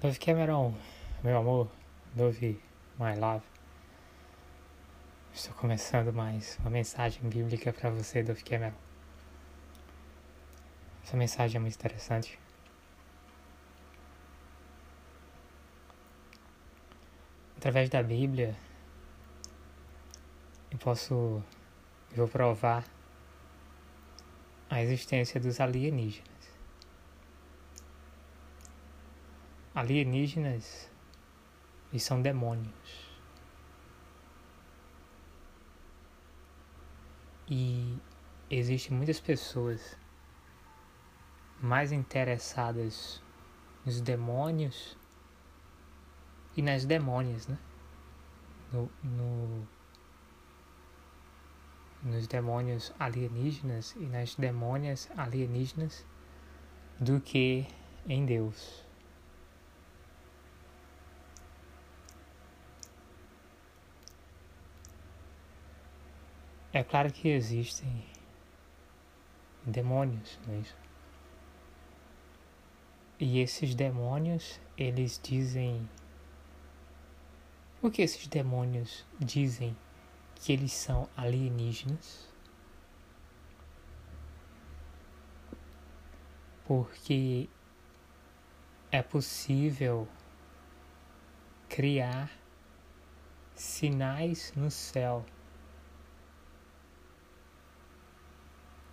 Dove Cameron, meu amor, Dove My Love. Estou começando mais uma mensagem bíblica para você, Dove Cameron. Essa mensagem é muito interessante. Através da Bíblia, eu posso, eu vou provar a existência dos alienígenas. Alienígenas e são demônios. E existem muitas pessoas mais interessadas nos demônios e nas demônias, né? No, no, nos demônios alienígenas e nas demônias alienígenas do que em Deus. É claro que existem demônios, não é isso? E esses demônios, eles dizem. Por que esses demônios dizem que eles são alienígenas? Porque é possível criar sinais no céu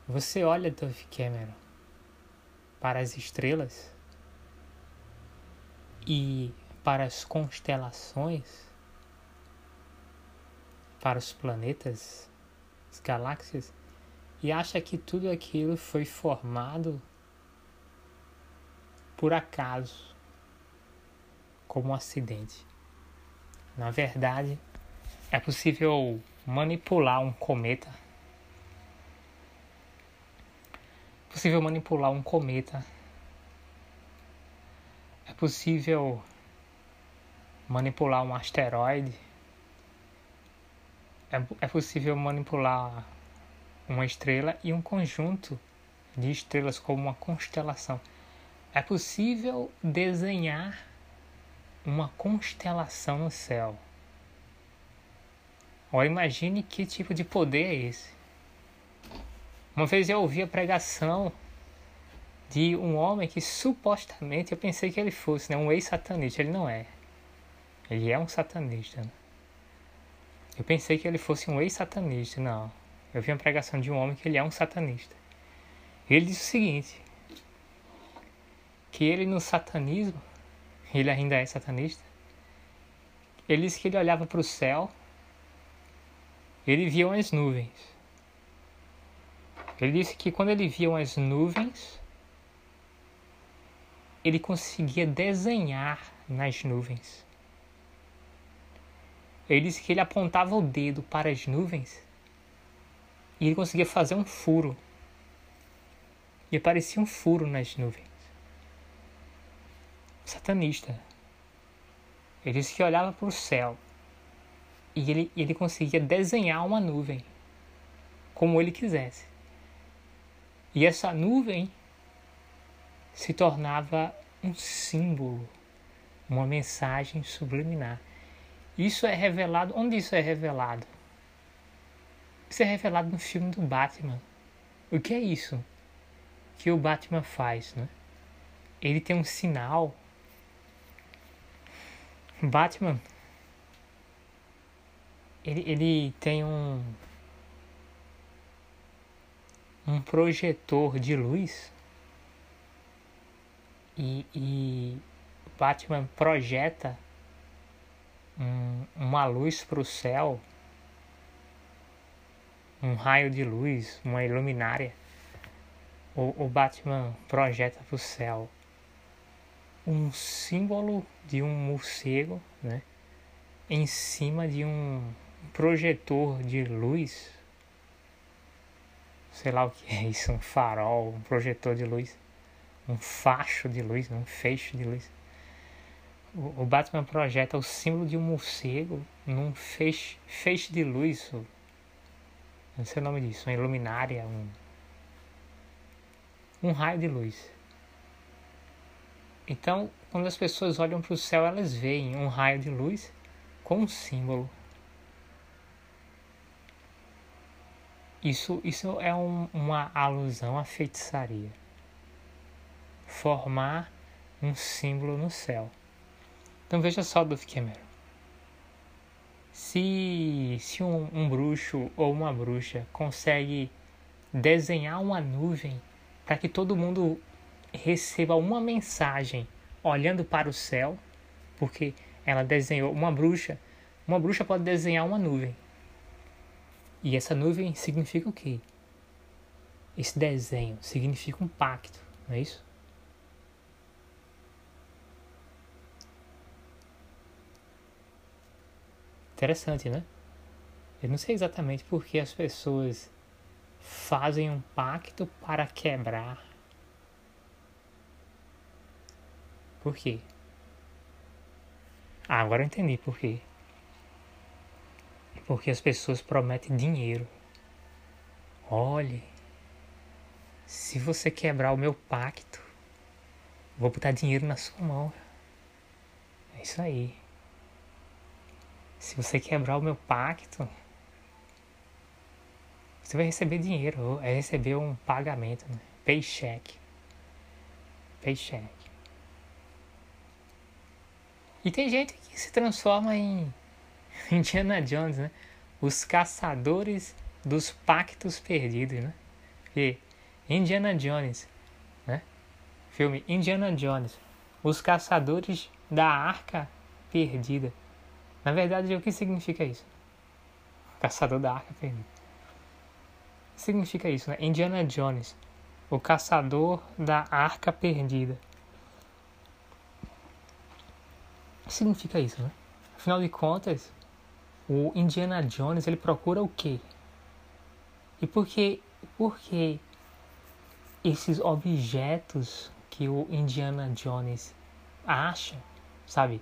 Você olha, Dove Cameron, para as estrelas e para as constelações, para os planetas, as galáxias, e acha que tudo aquilo foi formado por acaso, como um acidente. Na verdade, é possível manipular um cometa possível manipular um cometa. É possível manipular um asteroide. É, é possível manipular uma estrela e um conjunto de estrelas como uma constelação. É possível desenhar uma constelação no céu. Ora, imagine que tipo de poder é esse. Uma vez eu ouvi a pregação de um homem que supostamente eu pensei que ele fosse, né, um ex-satanista. Ele não é. Ele é um satanista. Né? Eu pensei que ele fosse um ex-satanista. Não. Eu vi uma pregação de um homem que ele é um satanista. Ele disse o seguinte: que ele no satanismo, ele ainda é satanista. Ele disse que ele olhava para o céu, ele via umas nuvens. Ele disse que quando ele via umas nuvens, ele conseguia desenhar nas nuvens. Ele disse que ele apontava o dedo para as nuvens e ele conseguia fazer um furo. E aparecia um furo nas nuvens. Satanista. Ele disse que olhava para o céu e ele, ele conseguia desenhar uma nuvem como ele quisesse. E essa nuvem se tornava um símbolo, uma mensagem subliminar. Isso é revelado. Onde isso é revelado? Isso é revelado no filme do Batman. O que é isso que o Batman faz, né? Ele tem um sinal. Batman. Ele, ele tem um um projetor de luz e, e Batman projeta um, uma luz para o céu, um raio de luz, uma iluminária. O, o Batman projeta para o céu um símbolo de um morcego, né? Em cima de um projetor de luz sei lá o que é isso, um farol, um projetor de luz, um facho de luz, um feixe de luz. O, Batman projeta o símbolo de um morcego num feixe, feixe de luz, não sei o nome disso, uma iluminária, um, um raio de luz. Então, quando as pessoas olham para o céu, elas veem um raio de luz com um símbolo. Isso, isso é um, uma alusão à feitiçaria. Formar um símbolo no céu. Então veja só, Duff Cameron. Se, se um, um bruxo ou uma bruxa consegue desenhar uma nuvem para que todo mundo receba uma mensagem olhando para o céu, porque ela desenhou uma bruxa, uma bruxa pode desenhar uma nuvem. E essa nuvem significa o quê? Esse desenho significa um pacto, não é isso? Interessante, né? Eu não sei exatamente por que as pessoas fazem um pacto para quebrar. Por quê? Ah, agora eu entendi por quê. Porque as pessoas prometem dinheiro. Olhe, se você quebrar o meu pacto, vou botar dinheiro na sua mão. É isso aí. Se você quebrar o meu pacto, você vai receber dinheiro, é receber um pagamento, né? paycheck. Paycheck. E tem gente que se transforma em Indiana Jones, né? Os caçadores dos pactos perdidos, né? E Indiana Jones, né? Filme Indiana Jones, os caçadores da arca perdida. Na verdade, o que significa isso? Caçador da Arca Perdida. Significa isso, né? Indiana Jones, o caçador da Arca Perdida. Significa isso, né? Afinal de contas, o Indiana Jones ele procura o quê? E por que, por que esses objetos que o Indiana Jones acha, sabe?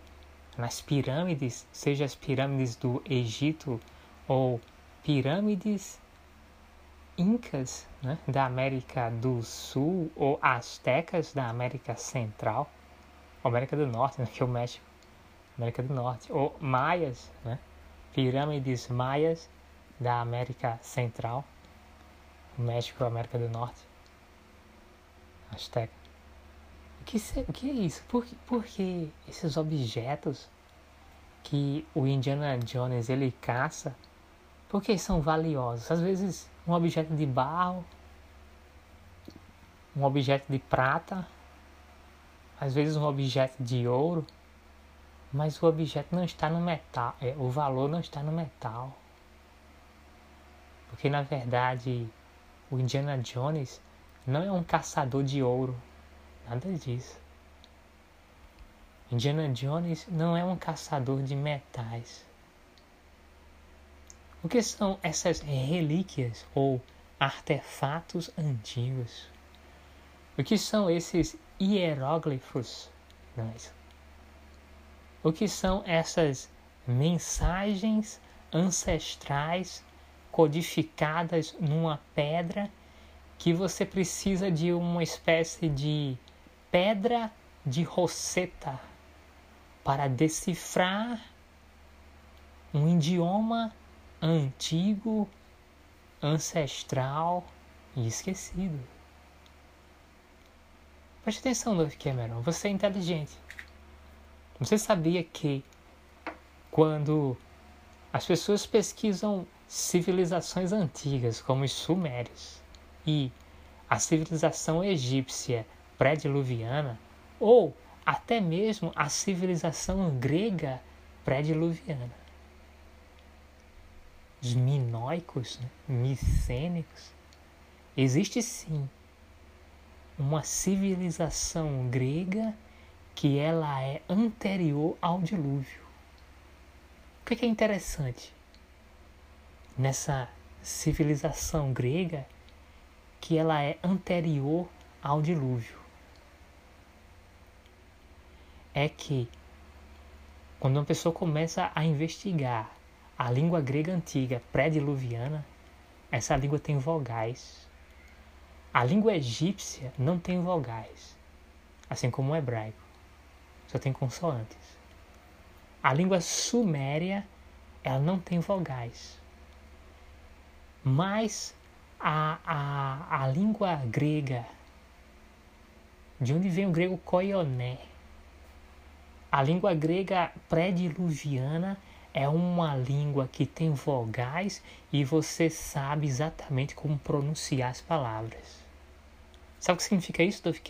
nas pirâmides, seja as pirâmides do Egito ou pirâmides incas né, da América do Sul ou astecas da América Central, América do Norte, né, que é o México, América do Norte, ou maias, né, pirâmides maias da América Central, México, América do Norte, Azteca que, o que é isso? Por, por que esses objetos que o Indiana Jones ele caça, por que são valiosos? Às vezes um objeto de barro, um objeto de prata, às vezes um objeto de ouro, mas o objeto não está no metal, é, o valor não está no metal. Porque na verdade o Indiana Jones não é um caçador de ouro, Nada disso. Indiana Jones não é um caçador de metais. O que são essas relíquias ou artefatos antigos? O que são esses hieróglifos? Não isso. O que são essas mensagens ancestrais codificadas numa pedra que você precisa de uma espécie de pedra de Rosetta para decifrar um idioma antigo, ancestral e esquecido. Preste atenção, Dove Cameron, você é inteligente. Você sabia que quando as pessoas pesquisam civilizações antigas, como os Sumérios, e a civilização egípcia pré-diluviana ou até mesmo a civilização grega pré-diluviana. Os minoicos, né? micênicos, existe sim uma civilização grega que ela é anterior ao dilúvio. O que é interessante nessa civilização grega que ela é anterior ao dilúvio? é que quando uma pessoa começa a investigar a língua grega antiga pré-diluviana, essa língua tem vogais. A língua egípcia não tem vogais, assim como o hebraico. Só tem consoantes. A língua suméria, ela não tem vogais. Mas a, a, a língua grega, de onde vem o grego koioné, a língua grega pré-diluviana é uma língua que tem vogais e você sabe exatamente como pronunciar as palavras. Sabe o que significa isso, Dove?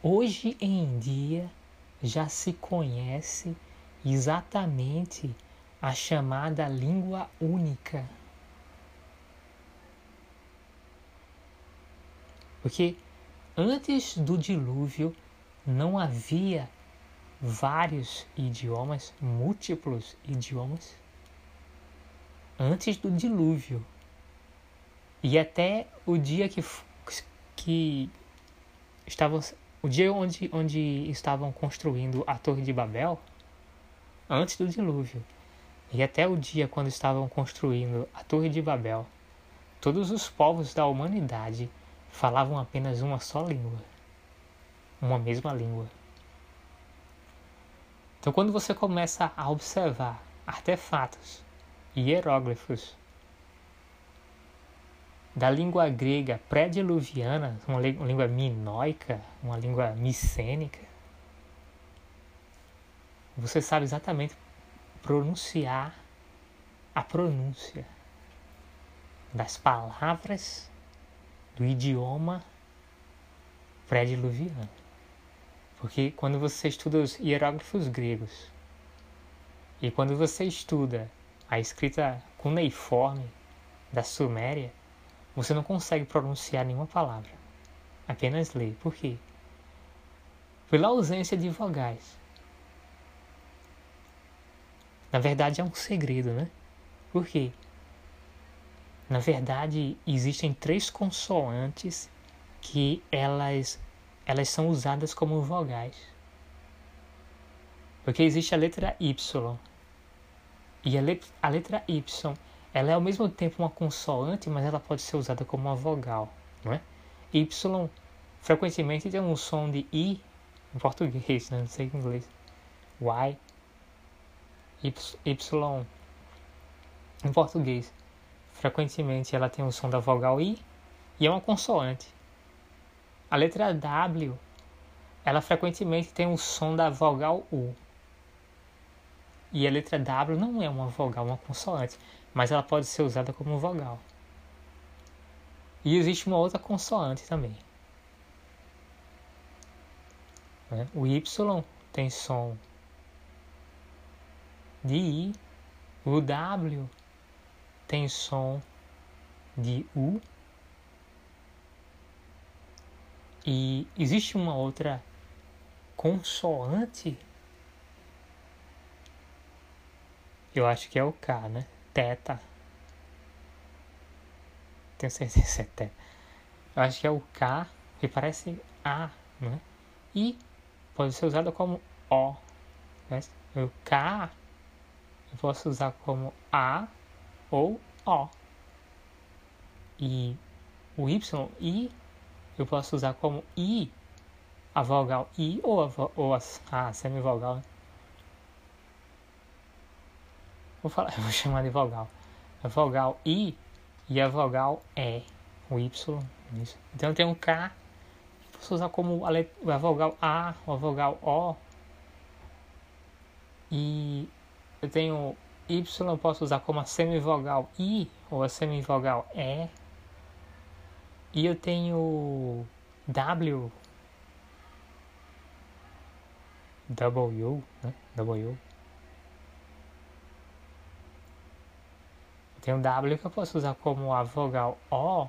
Hoje em dia já se conhece exatamente a chamada língua única. Porque antes do dilúvio não havia vários idiomas, múltiplos idiomas, antes do dilúvio. E até o dia que, que estavam, o dia onde, onde estavam construindo a Torre de Babel, antes do dilúvio, e até o dia quando estavam construindo a Torre de Babel, todos os povos da humanidade falavam apenas uma só língua uma mesma língua. Então, quando você começa a observar artefatos e hieróglifos da língua grega pré-diluviana, uma língua minoica, uma língua micênica, você sabe exatamente pronunciar a pronúncia das palavras do idioma pré-diluviano. Porque quando você estuda os hieróglifos gregos e quando você estuda a escrita cuneiforme da Suméria, você não consegue pronunciar nenhuma palavra, apenas ler. Por quê? Pela ausência de vogais. Na verdade é um segredo, né? Por quê? Na verdade, existem três consoantes que elas elas são usadas como vogais. Porque existe a letra Y. E a, letra, a letra Y, ela é ao mesmo tempo uma consoante, mas ela pode ser usada como uma vogal, não é? Y frequentemente tem um som de I em português, né? não sei em inglês. Y. Y em português. Frequentemente ela tem o som da vogal I e é uma consoante. A letra W, ela frequentemente tem o som da vogal U. E a letra W não é uma vogal, uma consoante, mas ela pode ser usada como vogal. E existe uma outra consoante também. Né? O Y tem som de I, o W tem som de U E existe uma outra consoante? Eu acho que é o K, né? Teta. Tenho certeza que é teta. Eu acho que é o K, que parece A, né? E pode ser usado como O. Né? O K eu posso usar como A ou O. E o Y, I eu posso usar como I, a vogal I ou a, ou a, a semivogal. Né? Vou, falar, vou chamar de vogal. A vogal I e a vogal E, o Y. Isso. Então tenho um K, posso usar como a, a vogal A ou a vogal O. E eu tenho Y, posso usar como a semivogal I ou a semivogal E. E eu tenho W. W, né? W. Eu tenho W que eu posso usar como a vogal O.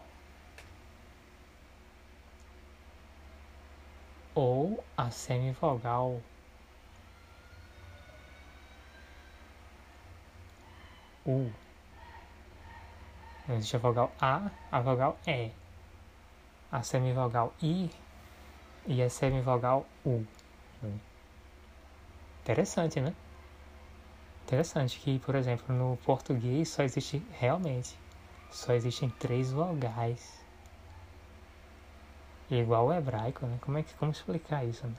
Ou a semivogal U. Existe a vogal A, a vogal E a semivogal I e a semivogal U. Interessante, né? Interessante que, por exemplo, no português só existe realmente só existem três vogais. igual o hebraico, né? Como é que como explicar isso? Né?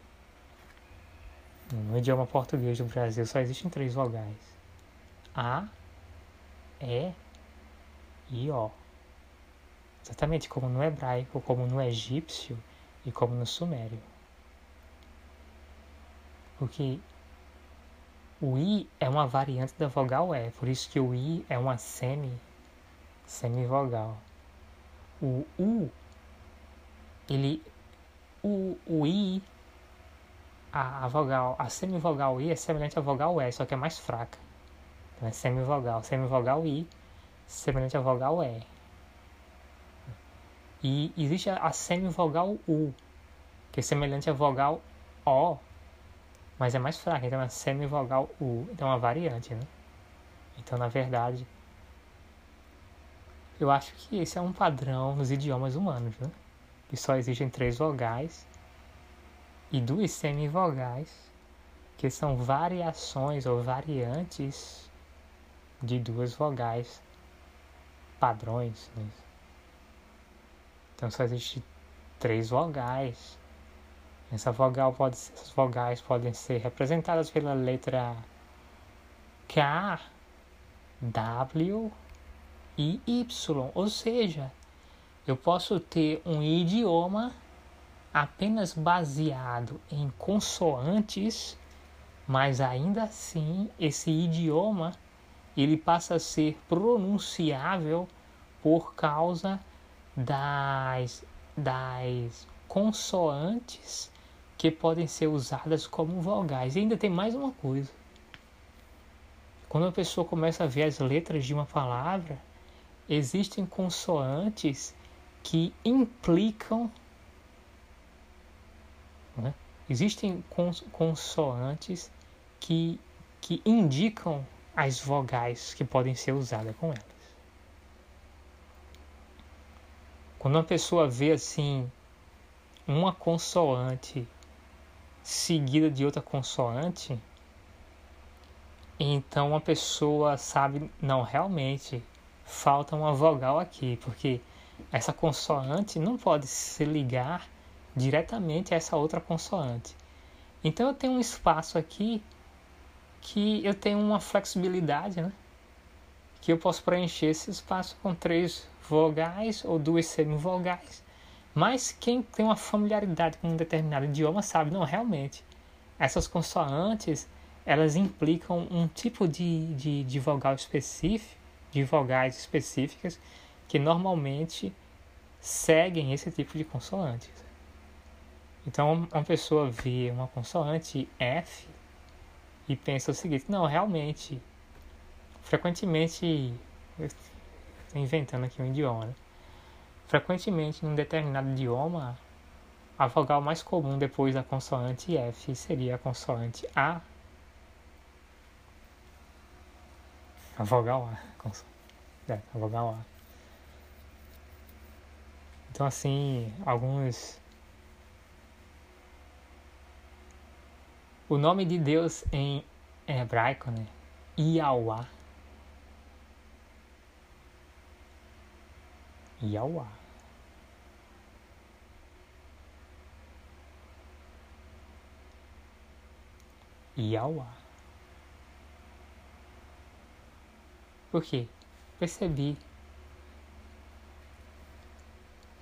No idioma português do Brasil só existem três vogais: A, E e O. Exatamente como no hebraico, como no egípcio e como no sumério. Porque o I é uma variante da vogal E, por isso que o I é uma semi, semivogal. O U, ele, o, o I, a, a vogal, a semivogal I é semelhante à vogal E, só que é mais fraca. Então é semivogal, semivogal I, semelhante à vogal E. E existe a semivogal U, que é semelhante à vogal O, mas é mais fraca, então é semivogal U, então é uma variante, né? Então, na verdade, eu acho que esse é um padrão nos idiomas humanos, né? Que só existem três vogais e duas semivogais, que são variações ou variantes de duas vogais padrões. Né? Então só existe três vogais essa vogal pode, essas vogais podem ser representadas pela letra K, W e Y. Ou seja, eu posso ter um idioma apenas baseado em consoantes, mas ainda assim esse idioma ele passa a ser pronunciável por causa das, das consoantes que podem ser usadas como vogais. E ainda tem mais uma coisa. Quando a pessoa começa a ver as letras de uma palavra, existem consoantes que implicam. Né? Existem consoantes que, que indicam as vogais que podem ser usadas com elas. Quando uma pessoa vê assim uma consoante seguida de outra consoante, então a pessoa sabe, não, realmente falta uma vogal aqui, porque essa consoante não pode se ligar diretamente a essa outra consoante. Então eu tenho um espaço aqui que eu tenho uma flexibilidade, né? Que eu posso preencher esse espaço com três vogais ou duas semivogais mas quem tem uma familiaridade com um determinado idioma sabe, não, realmente, essas consoantes, elas implicam um tipo de, de, de vogal específico, de vogais específicas, que normalmente seguem esse tipo de consoantes. Então, uma pessoa vê uma consoante F e pensa o seguinte: não, realmente, frequentemente, estou inventando aqui um idioma, né? Frequentemente, num determinado idioma, a vogal mais comum depois da consoante F seria a consoante A. A vogal A. É, a vogal A. Então, assim, alguns. O nome de Deus em hebraico, né? Yahweh. Yahweh. Yawa. Por quê? Percebi.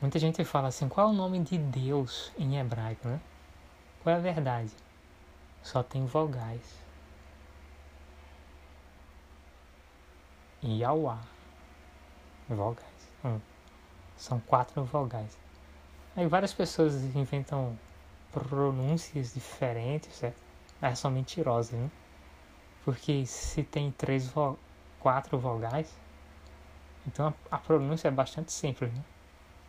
Muita gente fala assim, qual é o nome de Deus em hebraico, né? Qual é a verdade? Só tem vogais. Yawa. Vogais. Hum. São quatro vogais. Aí várias pessoas inventam pronúncias diferentes, certo? Elas são mentirosas, né? Porque se tem três vo quatro vogais, então a, a, pronúncia é bastante simples, né?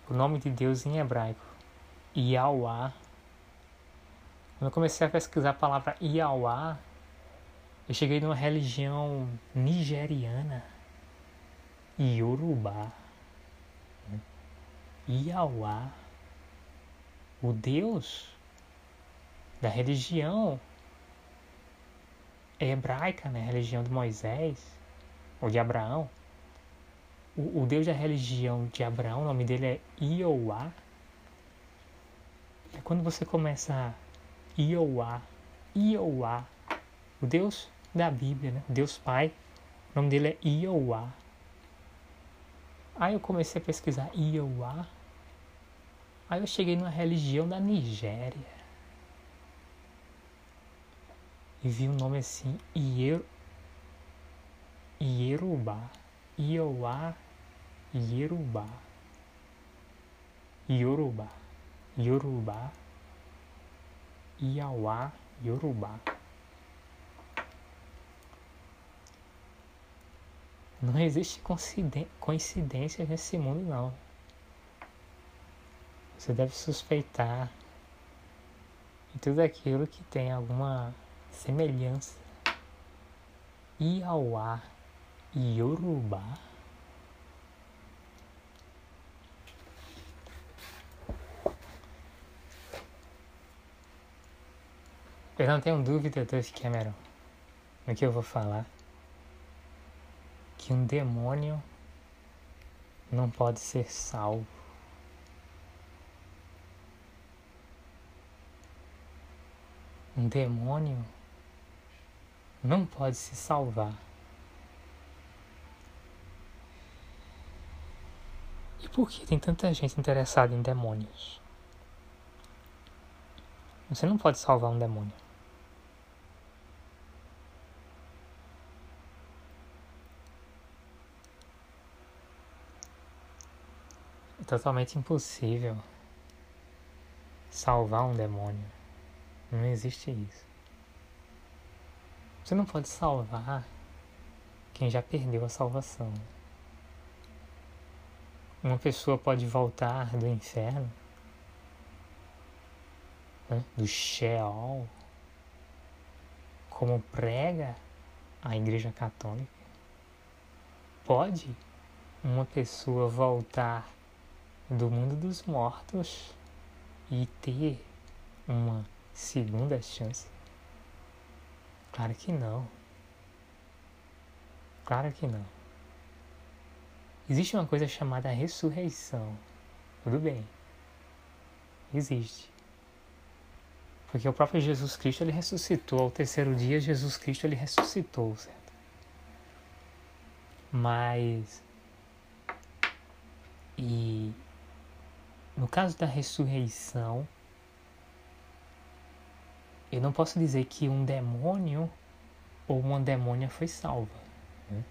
O nome de Deus em hebraico, Yahweh. Quando eu comecei a pesquisar a palavra Yahweh, eu cheguei numa religião nigeriana, Yorubá. Yahweh, o Deus da religião hebraica, né, a religião de Moisés, ou de Abraão, o, o Deus da religião de Abraão, o nome dele é Ioá, é quando você começa Ioá, Ioá, o Deus da Bíblia, né? Deus Pai, o nome dele é Ioá. Aí eu comecei a pesquisar Ioá. Aí eu cheguei numa religião da Nigéria. E vi um nome assim, Ier... Ierubá. Ioá, Ierubá. Yorubá. Yorubá. Iauá, Yorubá. Não existe coincidência nesse mundo, não. Você deve suspeitar em tudo aquilo que tem alguma semelhança. Iauá, Yorubá. Eu não tenho dúvida, Duff Cameron, no que eu vou falar que um demônio não pode ser salvo. Um demônio não pode se salvar. E por que tem tanta gente interessada em demônios? Você não pode salvar um demônio. totalmente impossível salvar um demônio. Não existe isso. Você não pode salvar quem já perdeu a salvação. Uma pessoa pode voltar do inferno, né, do Sheol, como prega a Igreja Católica. Pode uma pessoa voltar do mundo dos mortos e ter uma segunda chance? Claro que não. Claro que não. Existe uma coisa chamada ressurreição. Tudo bem. Existe. Porque o próprio Jesus Cristo ele ressuscitou. Ao terceiro dia, Jesus Cristo ele ressuscitou, certo? Mas. E no caso da ressurreição, eu não posso dizer que um demônio ou uma demônia foi salva. Né?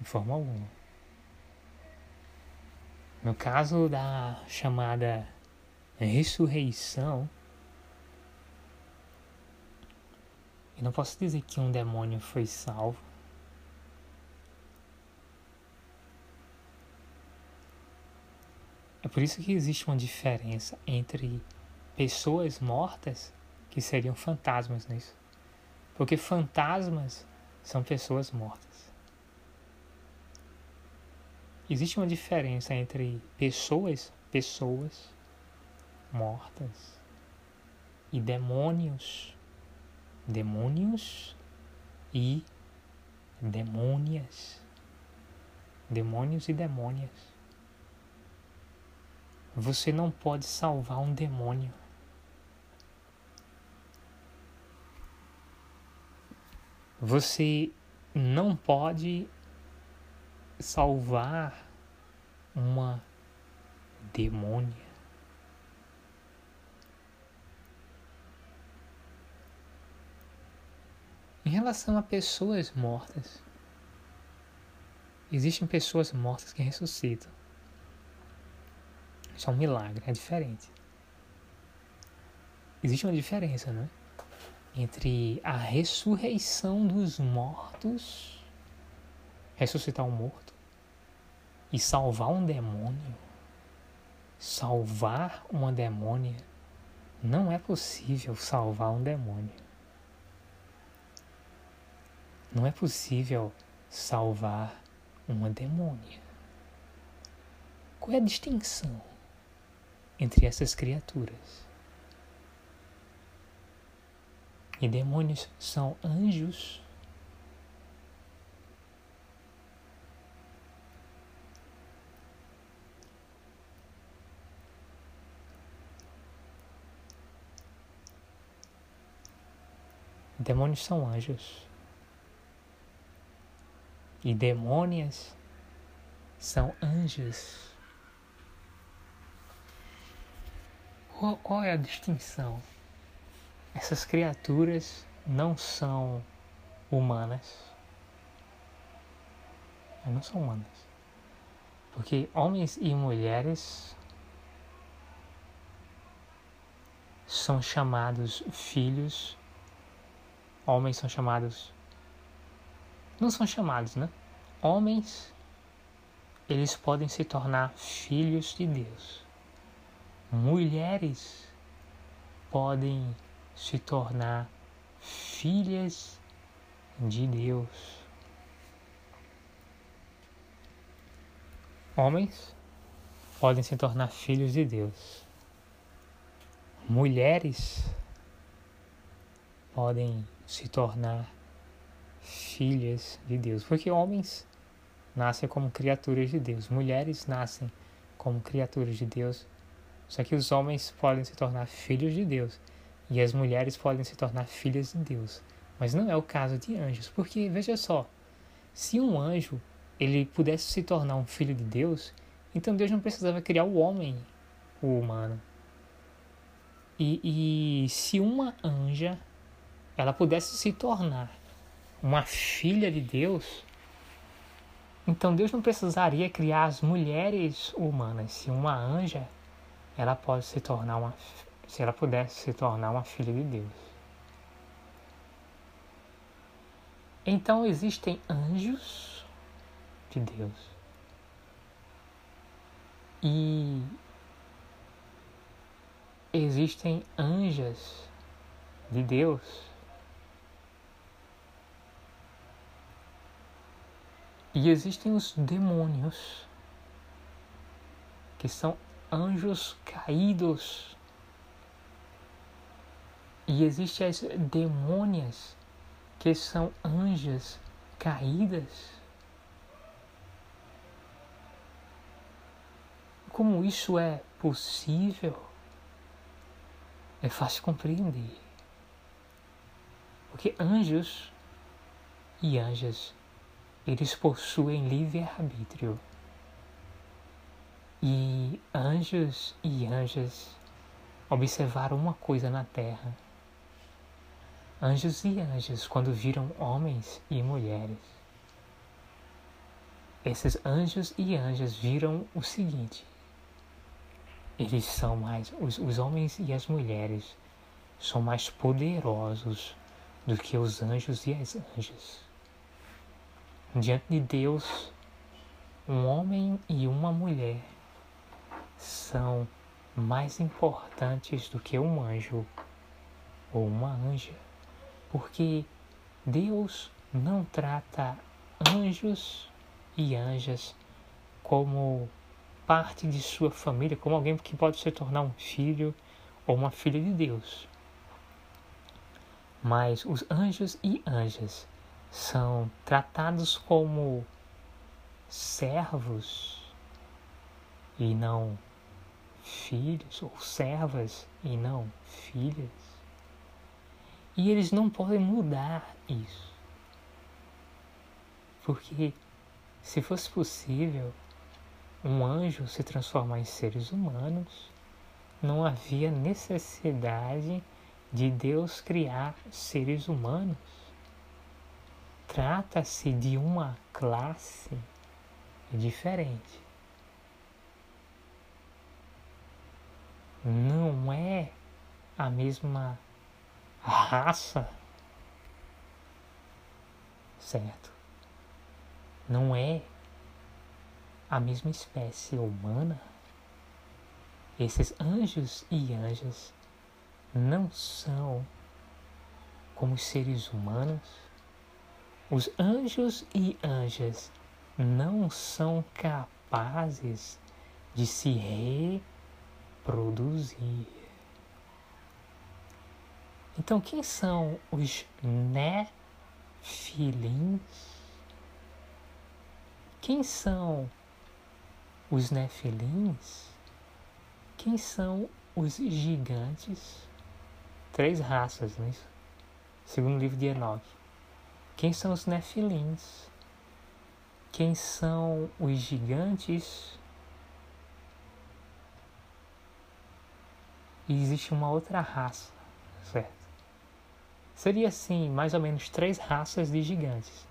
De forma alguma. No caso da chamada ressurreição, eu não posso dizer que um demônio foi salvo É por isso que existe uma diferença entre pessoas mortas, que seriam fantasmas nisso. Porque fantasmas são pessoas mortas. Existe uma diferença entre pessoas, pessoas mortas e demônios, demônios e demônias, demônios e demônias. Você não pode salvar um demônio. Você não pode salvar uma demônia. Em relação a pessoas mortas, existem pessoas mortas que ressuscitam. Isso é um milagre, é diferente. Existe uma diferença, né? Entre a ressurreição dos mortos, ressuscitar um morto, e salvar um demônio. Salvar uma demônia. Não é possível salvar um demônio. Não é possível salvar uma demônia. Qual é a distinção? entre essas criaturas. E demônios são anjos Demônios são anjos. E demônias são anjos. Qual, qual é a distinção? Essas criaturas não são humanas. Não são humanas. Porque homens e mulheres são chamados filhos, homens são chamados. Não são chamados, né? Homens, eles podem se tornar filhos de Deus. Mulheres podem se tornar filhas de Deus. Homens podem se tornar filhos de Deus. Mulheres podem se tornar filhas de Deus, porque homens nascem como criaturas de Deus, mulheres nascem como criaturas de Deus. Só que os homens podem se tornar filhos de Deus e as mulheres podem se tornar filhas de Deus. Mas não é o caso de anjos, porque veja só, se um anjo ele pudesse se tornar um filho de Deus, então Deus não precisava criar o homem, o humano. E, e se uma anja ela pudesse se tornar uma filha de Deus, então Deus não precisaria criar as mulheres humanas. Se uma anja, ela pode se tornar uma, se ela pudesse se tornar uma filha de Deus. Então existem anjos de Deus. E existem anjas de Deus. E existem os demônios, que são anjos caídos. E existem as demônias, que são anjas caídas. Como isso é possível? é fácil compreender. Porque anjos e anjas, eles possuem livre-arbítrio. E anjos e anjas observaram uma coisa na terra. Anjos e anjas, quando viram homens e mulheres, esses anjos e anjas viram o seguinte: eles são mais, os, os homens e as mulheres são mais poderosos do que os anjos e as anjas. Diante de Deus, um homem e uma mulher são mais importantes do que um anjo ou uma anja, porque Deus não trata anjos e anjas como parte de sua família, como alguém que pode se tornar um filho ou uma filha de Deus. Mas os anjos e anjas são tratados como servos e não filhos, ou servas e não filhas. E eles não podem mudar isso. Porque se fosse possível, um anjo se transformar em seres humanos, não havia necessidade de Deus criar seres humanos. Trata-se de uma classe diferente. Não é a mesma raça, certo? Não é a mesma espécie humana, esses anjos e anjas não são como os seres humanos. Os anjos e anjas não são capazes de se reproduzir. Então, quem são os nefilins? Quem são os nefilins, quem são os gigantes? Três raças, não é isso? segundo livro de Enoque. Quem são os nefilins? Quem são os gigantes? E existe uma outra raça, certo? Seria assim, mais ou menos três raças de gigantes.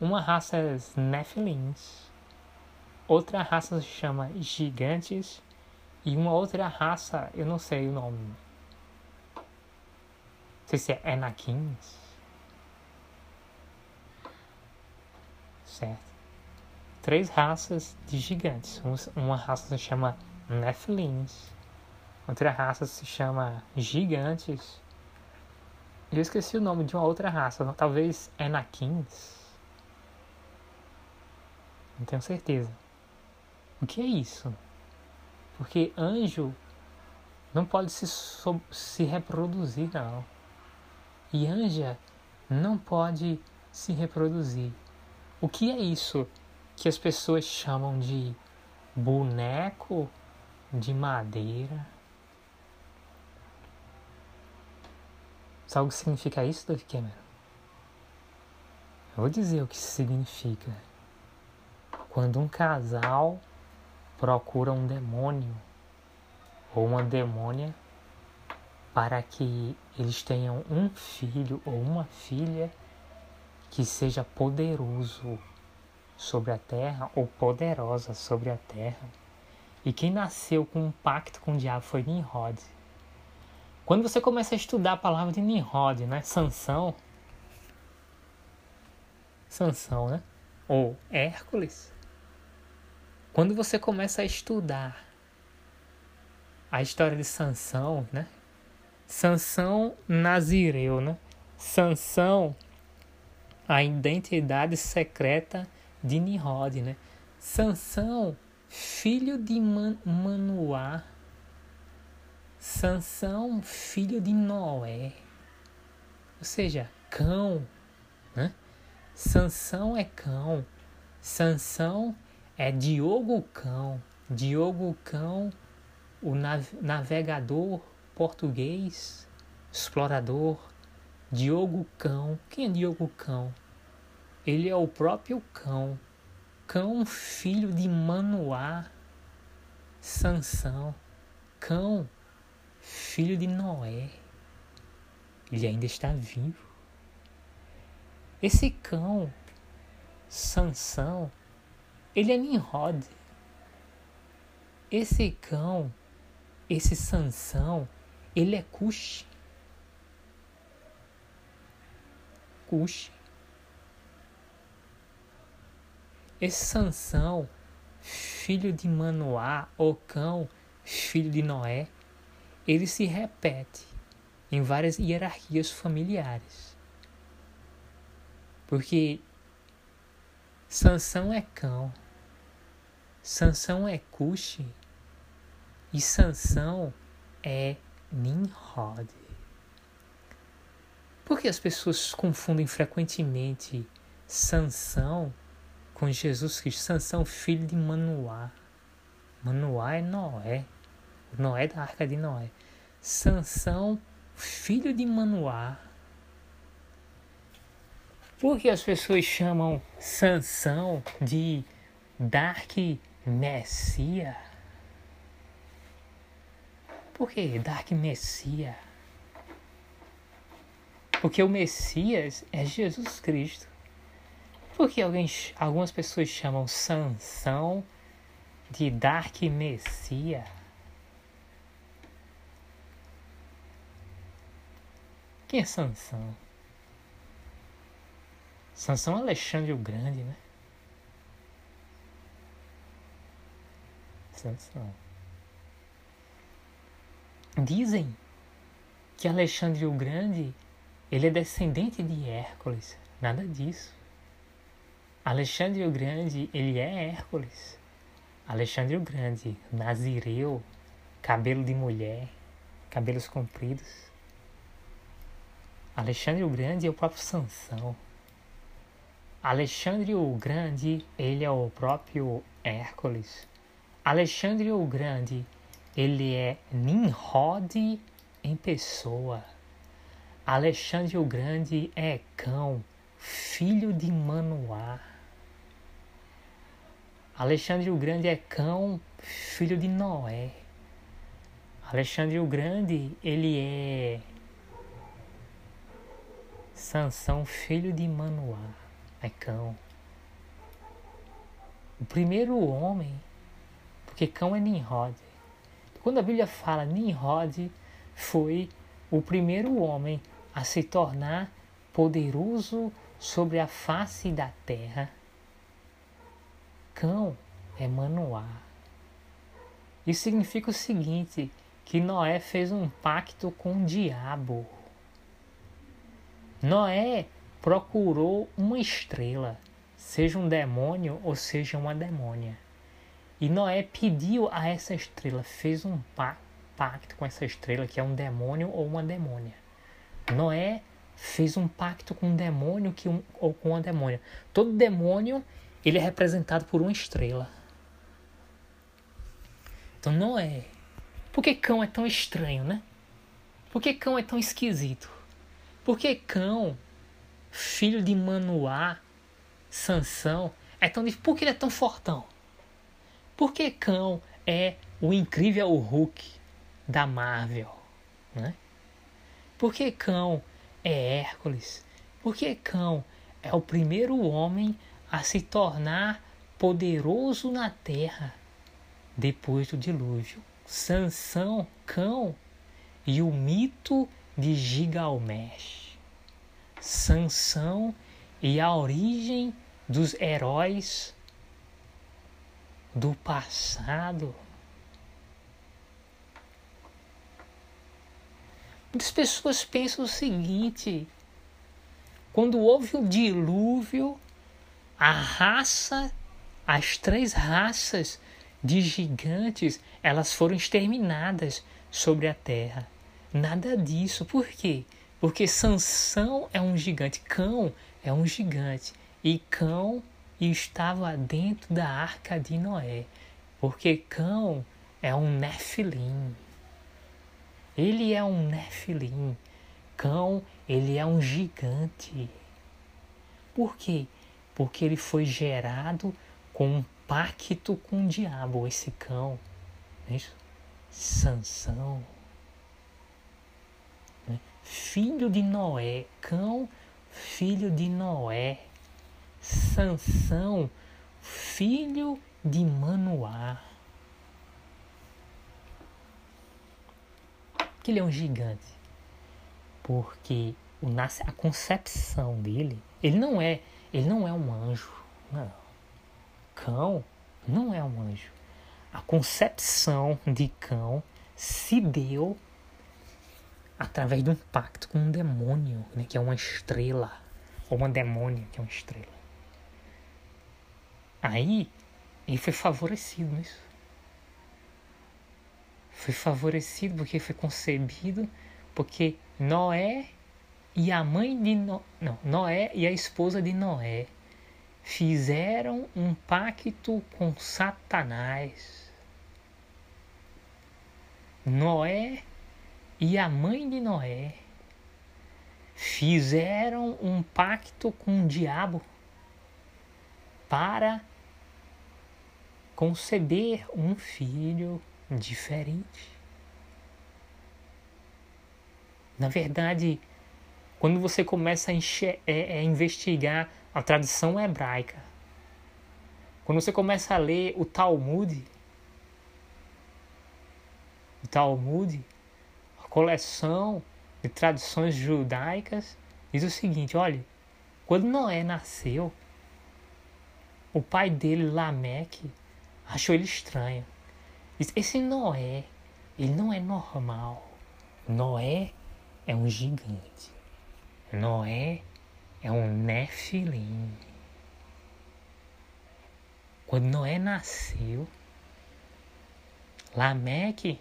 Uma raça é Nephilins, outra raça se chama Gigantes e uma outra raça, eu não sei o nome. Não sei se é Anakins. Certo. Três raças de gigantes. Uma raça se chama Nephilins, outra raça se chama Gigantes. Eu esqueci o nome de uma outra raça, talvez Anakins. Não tenho certeza. O que é isso? Porque anjo não pode se, se reproduzir, não. E anja não pode se reproduzir. O que é isso que as pessoas chamam de boneco de madeira? Sabe o que significa isso, David Cameron? Eu vou dizer o que significa. Quando um casal procura um demônio ou uma demônia para que eles tenham um filho ou uma filha que seja poderoso sobre a terra ou poderosa sobre a terra. E quem nasceu com um pacto com o diabo foi Nimrod. Quando você começa a estudar a palavra de Nimrod, né? Sansão. Sansão, né? Ou Hércules. Quando você começa a estudar a história de Sansão, né? Sansão Nazireu, né? Sansão, a identidade secreta de Nimrod, né? Sansão, filho de Man Manoá. Sansão, filho de Noé. Ou seja, cão, né? Sansão é cão. Sansão é Diogo Cão. Diogo Cão, o navegador português, explorador. Diogo Cão. Quem é Diogo Cão? Ele é o próprio Cão. Cão, filho de Manoá, Sansão. Cão, filho de Noé. Ele ainda está vivo. Esse cão, Sansão, ele é Nimrod. Esse cão, esse Sansão, ele é Cush. Cush. Esse Sansão, filho de Manoá, cão, filho de Noé, ele se repete em várias hierarquias familiares. Porque Sansão é cão. Sansão é Cuxi e Sansão é Nimrod. Por que as pessoas confundem frequentemente Sansão com Jesus Cristo? Sansão, filho de Manoá. Manoá é Noé. Noé da arca de Noé. Sansão, filho de Manoá. Por que as pessoas chamam Sansão de Dark Messia? Por que Dark Messia? Porque o Messias é Jesus Cristo. Por que alguém, algumas pessoas chamam Sansão de Dark Messia? Quem é Sansão? Sansão Alexandre o Grande, né? Sansão. Dizem que Alexandre o Grande ele é descendente de Hércules. Nada disso. Alexandre o Grande, ele é Hércules. Alexandre o Grande, nazireu, cabelo de mulher, cabelos compridos. Alexandre o Grande é o próprio Sansão. Alexandre o Grande, ele é o próprio Hércules. Alexandre o Grande, ele é Nimrod em pessoa. Alexandre o Grande é Cão, filho de Manoá. Alexandre o Grande é Cão, filho de Noé. Alexandre o Grande, ele é Sansão, filho de Manoá, é Cão. O primeiro homem, porque Cão é Nimrod. Quando a Bíblia fala Nimrod, foi o primeiro homem a se tornar poderoso sobre a face da terra. Cão é Manoá. Isso significa o seguinte: que Noé fez um pacto com o diabo. Noé procurou uma estrela, seja um demônio ou seja uma demônia. E Noé pediu a essa estrela, fez um pacto com essa estrela, que é um demônio ou uma demônia. Noé fez um pacto com um demônio que um, ou com uma demônia. Todo demônio ele é representado por uma estrela. Então Noé. Por que cão é tão estranho, né? Por que cão é tão esquisito? Por que cão, filho de Manoá, Sansão, é tão Por que ele é tão fortão? Por que cão é o incrível Hulk da Marvel? Né? Por que cão é Hércules? Por que cão é o primeiro homem a se tornar poderoso na terra depois do dilúvio? Sansão, cão e o mito de Gigalmesh. Sansão e a origem dos heróis do passado. Muitas pessoas pensam o seguinte: quando houve o dilúvio, a raça, as três raças de gigantes, elas foram exterminadas sobre a terra. Nada disso. Por quê? Porque Sansão é um gigante, Cão é um gigante e Cão estava dentro da arca de Noé, porque Cão é um Nefilim. Ele é um Nefilim. Cão, ele é um gigante. Por quê? Porque ele foi gerado com um pacto com o diabo, esse cão. Não é isso? Sansão. Filho de Noé. Cão, filho de Noé. Sansão, filho de Manoá. que ele é um gigante? Porque o nasce a concepção dele, ele não é, ele não é um anjo, não. Cão não é um anjo. A concepção de cão se deu através de um pacto com um demônio, né, que é uma estrela, ou uma demônia, que é uma estrela. Aí ele foi favorecido nisso foi favorecido porque foi concebido porque Noé e a mãe de no... não, Noé e a esposa de Noé fizeram um pacto com Satanás. Noé e a mãe de Noé fizeram um pacto com o diabo para conceber um filho diferente. Na verdade, quando você começa a, é, é, investigar a tradição hebraica, quando você começa a ler o Talmud, o Talmud, a coleção de tradições judaicas, diz o seguinte: olha, quando Noé nasceu, o pai dele, Lameque, achou ele estranho. Esse Noé, ele não é normal. Noé é um gigante. Noé é um Nefilim. Quando Noé nasceu, Lameque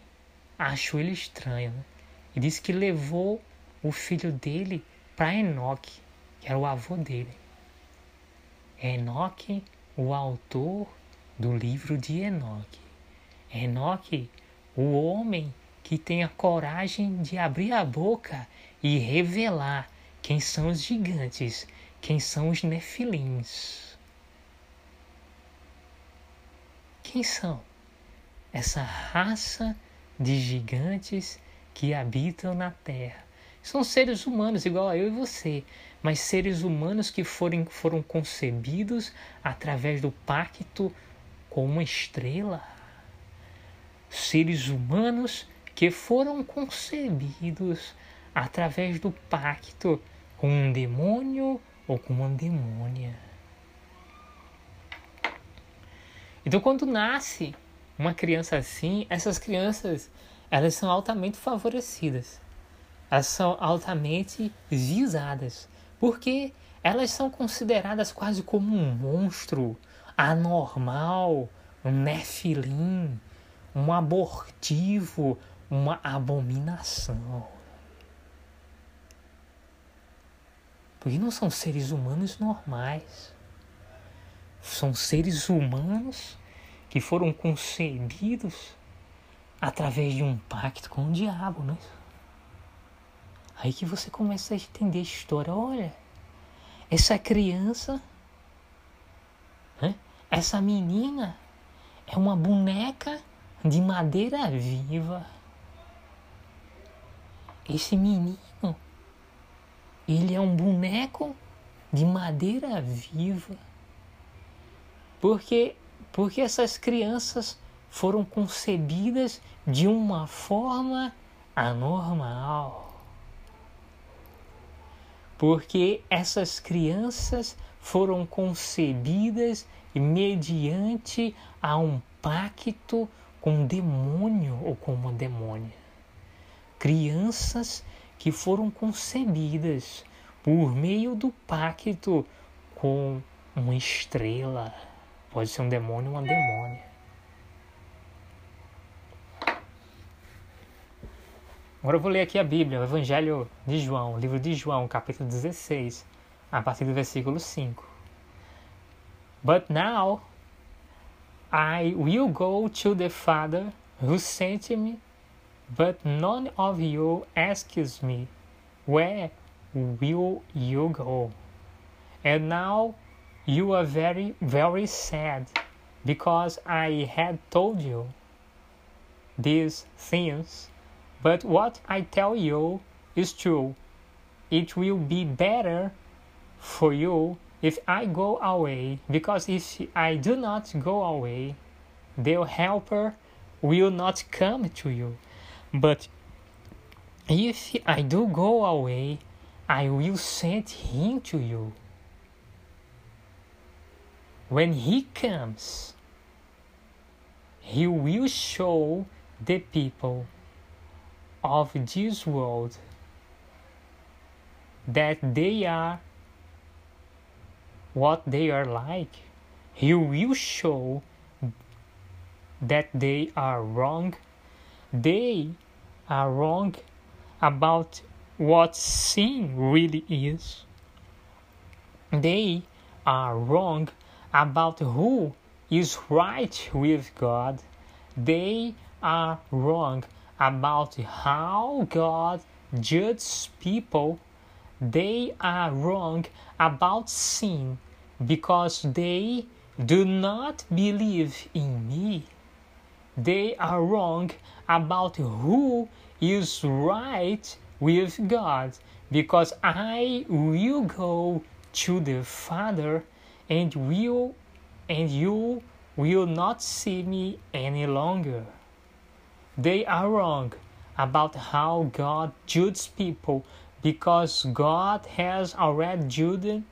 achou ele estranho né? E disse que levou o filho dele para Enoque, que era o avô dele. Enoque, o autor do livro de Enoque. Enoque, o homem que tem a coragem de abrir a boca e revelar quem são os gigantes, quem são os nefilins. Quem são? Essa raça de gigantes que habitam na terra. São seres humanos igual a eu e você, mas seres humanos que foram, foram concebidos através do pacto com uma estrela. Seres humanos que foram concebidos através do pacto com um demônio ou com uma demônia. Então, quando nasce uma criança assim, essas crianças elas são altamente favorecidas, elas são altamente visadas, porque elas são consideradas quase como um monstro anormal, um nefilim, um abortivo, uma abominação. Porque não são seres humanos normais. São seres humanos que foram concebidos através de um pacto com o diabo, né? Aí que você começa a entender a história. Olha, essa criança, né? essa menina é uma boneca de madeira viva. Esse menino, ele é um boneco de madeira viva. Porque, porque essas crianças foram concebidas de uma forma anormal. Porque essas crianças foram concebidas mediante a um pacto com um demônio ou com uma demônia. Crianças que foram concebidas por meio do pacto com uma estrela. Pode ser um demônio ou uma demônia. Agora eu vou ler aqui a Bíblia, o Evangelho de João, o livro de João, capítulo 16, a partir do versículo 5. But now I will go to the Father who sent me, but none of you asks me, Where will you go? And now you are very, very sad because I had told you these things. But what I tell you is true. It will be better for you if I go away, because if I do not go away, the helper will not come to you. But if I do go away, I will send him to you. When he comes, he will show the people of this world that they are what they are like. He will show that they are wrong. They are wrong about what sin really is. They are wrong about who is right with God. They are wrong about how God judges people. They are wrong about sin because they do not believe in me. They are wrong about who is right with God because I will go to the Father and will and you will not see me any longer. They are wrong about how God judges people because God has already judged,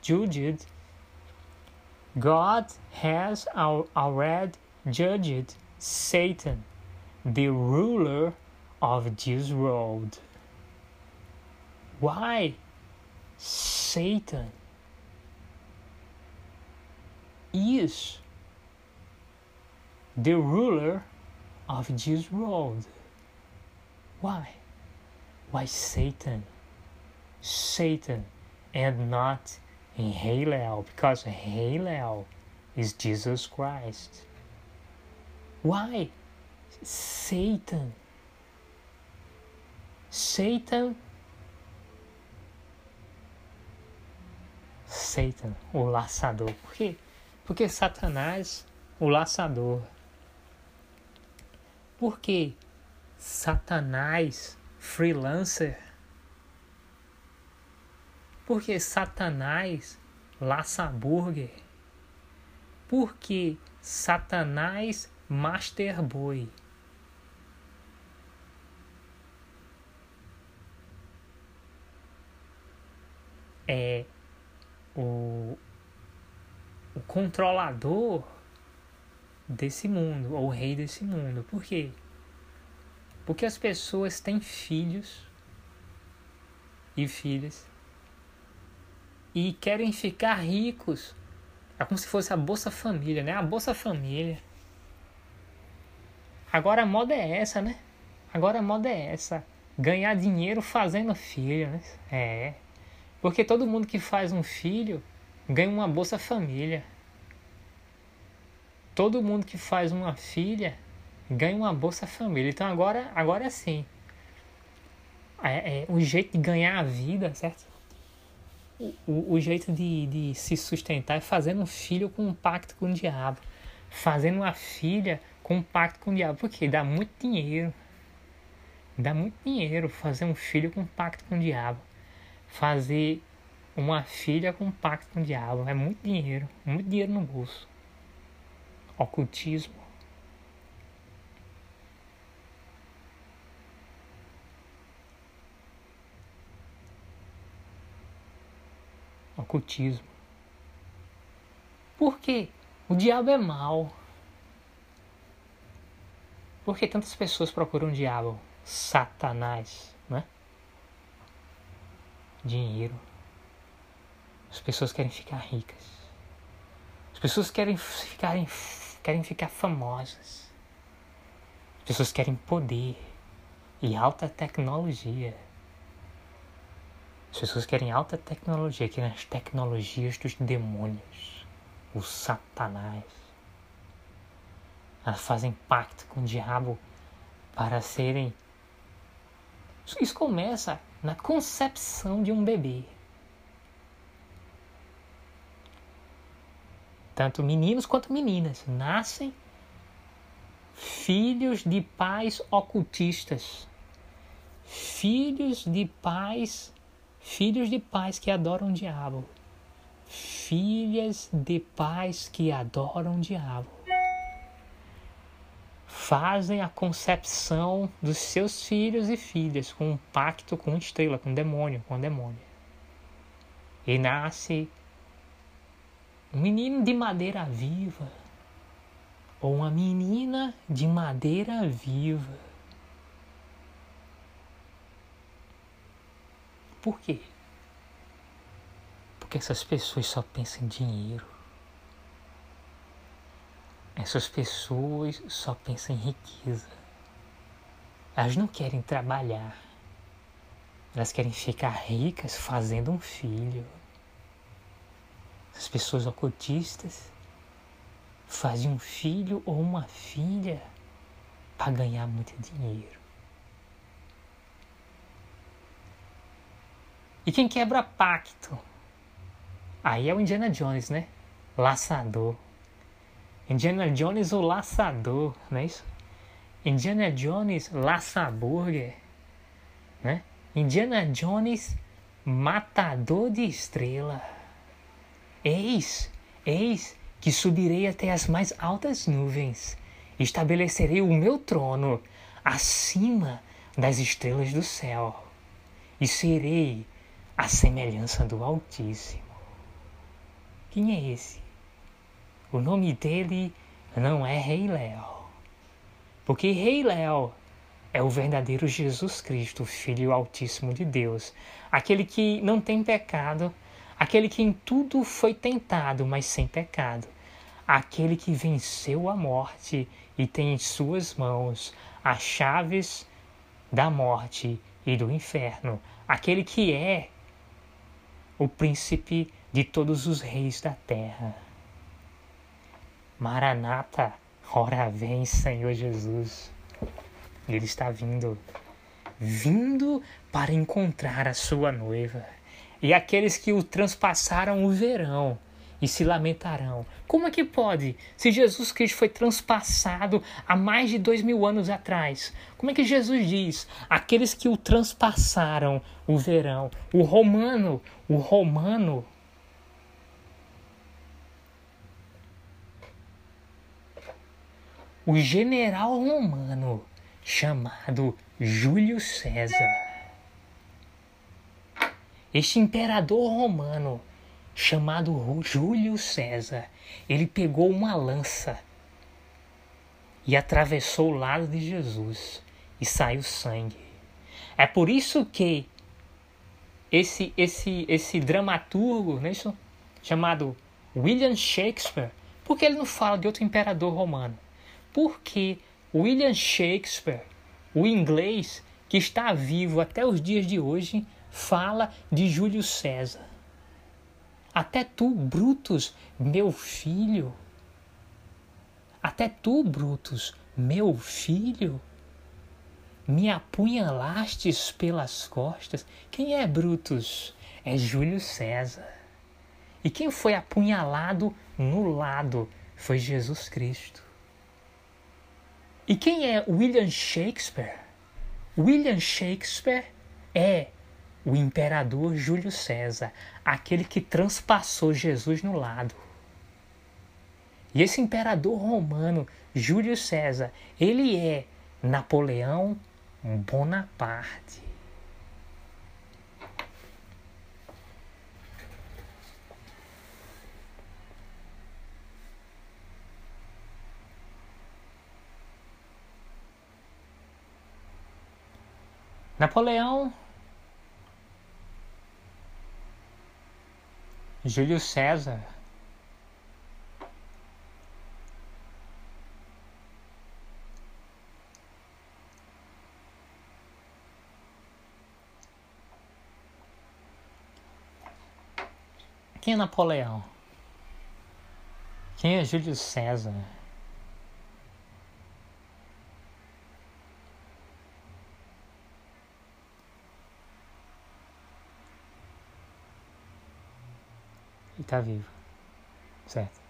judged God has already judged Satan, the ruler of this world. Why Satan is the ruler of this world. Why? Why Satan? Satan and not in Halel, because Halel is Jesus Christ. Why Satan? Satan Satan, o laçador. Por quê? Porque Satanás, o laçador, por quê? Satanás, freelancer. Porque Satanás, laça burger. Porque Satanás, master boy. É o, o controlador desse mundo, ou rei desse mundo. Por quê? Porque as pessoas têm filhos e filhas e querem ficar ricos. É como se fosse a Bolsa Família, né? A Bolsa Família. Agora a moda é essa, né? Agora a moda é essa. Ganhar dinheiro fazendo filho, né? É. Porque todo mundo que faz um filho ganha uma Bolsa Família. Todo mundo que faz uma filha ganha uma Bolsa Família. Então agora, agora assim. É, é, o jeito de ganhar a vida, certo? O, o, jeito de, de se sustentar é fazendo um filho com um pacto com o diabo. Fazendo uma filha com um pacto com o diabo. Porque dá muito dinheiro. Dá muito dinheiro fazer um filho com um pacto com o diabo. Fazer uma filha com um pacto com o diabo. É muito dinheiro. Muito dinheiro no bolso. Ocultismo. ocultismo. Por quê? O diabo é mau. Por que tantas pessoas procuram o diabo? Satanás, né? Dinheiro. As pessoas querem ficar ricas. As pessoas querem ficarem, querem ficar famosas. As pessoas querem poder e alta tecnologia. As pessoas querem alta tecnologia, querem as tecnologias dos demônios, o Satanás. Elas fazem pacto com o diabo para serem. Isso começa na concepção de um bebê. Tanto meninos quanto meninas. Nascem filhos de pais ocultistas, filhos de pais filhos de pais que adoram o diabo, filhas de pais que adoram o diabo, fazem a concepção dos seus filhos e filhas com um pacto com estrela, com demônio, com demônio. E nasce um menino de madeira viva ou uma menina de madeira viva Por quê? Porque essas pessoas só pensam em dinheiro. Essas pessoas só pensam em riqueza. Elas não querem trabalhar. Elas querem ficar ricas fazendo um filho. As pessoas ocultistas fazem um filho ou uma filha para ganhar muito dinheiro. E quem quebra pacto? Aí é o Indiana Jones, né? Laçador. Indiana Jones o laçador, não é isso? Indiana Jones laça burger, né? Indiana Jones matador de estrela. Eis, eis que subirei até as mais altas nuvens, estabelecerei o meu trono acima das estrelas do céu, e serei a semelhança do Altíssimo. Quem é esse? O nome dele não é Rei Léo, porque Rei Léo é o verdadeiro Jesus Cristo, Filho Altíssimo de Deus, aquele que não tem pecado, aquele que em tudo foi tentado, mas sem pecado, aquele que venceu a morte e tem em suas mãos as chaves da morte e do inferno, aquele que é o príncipe de todos os reis da terra. Maranata, ora vem, Senhor Jesus. Ele está vindo, vindo para encontrar a sua noiva. E aqueles que o transpassaram o verão e se lamentarão. Como é que pode? Se Jesus Cristo foi transpassado há mais de dois mil anos atrás, como é que Jesus diz? Aqueles que o transpassaram o verão. O romano, o romano. O general romano chamado Júlio César. Este imperador romano chamado Júlio César, ele pegou uma lança e atravessou o lado de Jesus e saiu sangue. É por isso que esse esse esse dramaturgo, né, isso, chamado William Shakespeare, porque ele não fala de outro imperador romano? Porque William Shakespeare, o inglês que está vivo até os dias de hoje, fala de Júlio César. Até tu, Brutus, meu filho. Até tu, Brutus, meu filho. Me apunhalastes pelas costas. Quem é Brutus? É Júlio César. E quem foi apunhalado no lado foi Jesus Cristo. E quem é William Shakespeare? William Shakespeare é o imperador Júlio César, aquele que transpassou Jesus no lado. E esse imperador romano, Júlio César, ele é Napoleão Bonaparte. Napoleão Júlio César. Quem é Napoleão? Quem é Júlio César? Está vivo. Certo?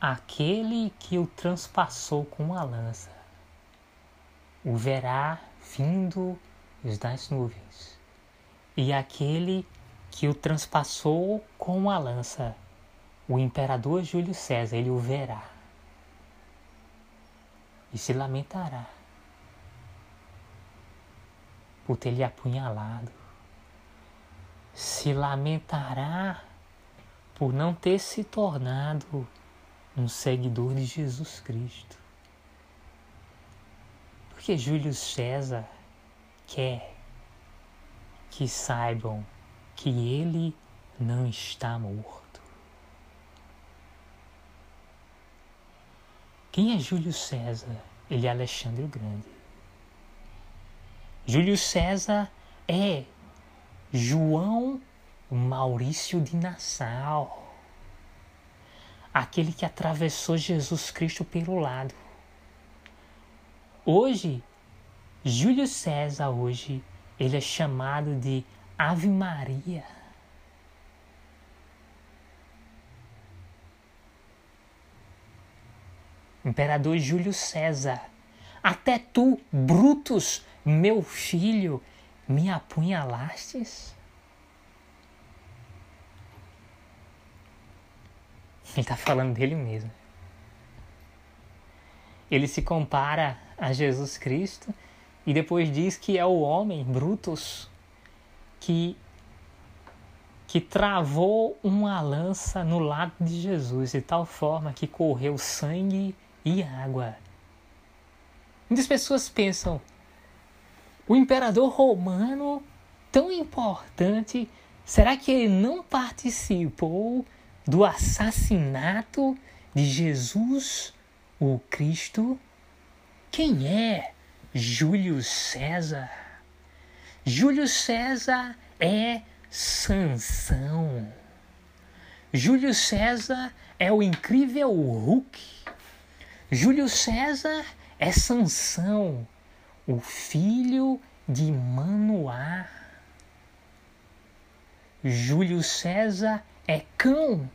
Aquele que o transpassou com a lança o verá vindo das nuvens, e aquele que o transpassou com a lança, o imperador Júlio César, ele o verá e se lamentará por ter lhe apunhalado se lamentará por não ter se tornado um seguidor de Jesus Cristo. Porque Júlio César quer que saibam que ele não está morto. Quem é Júlio César? Ele é Alexandre o Grande. Júlio César é João Maurício de Nassau, aquele que atravessou Jesus Cristo pelo lado. Hoje, Júlio César, hoje, ele é chamado de Ave Maria. Imperador Júlio César, até tu, Brutus, meu filho, me apunhalastes? Ele está falando dele mesmo. Ele se compara a Jesus Cristo e depois diz que é o homem, Brutus, que, que travou uma lança no lado de Jesus de tal forma que correu sangue e água. Muitas pessoas pensam, o imperador romano, tão importante, será que ele não participou do assassinato de Jesus, o Cristo? Quem é Júlio César? Júlio César é Sansão. Júlio César é o incrível Hulk. Júlio César é Sansão, o filho de Manoá. Júlio César é cão.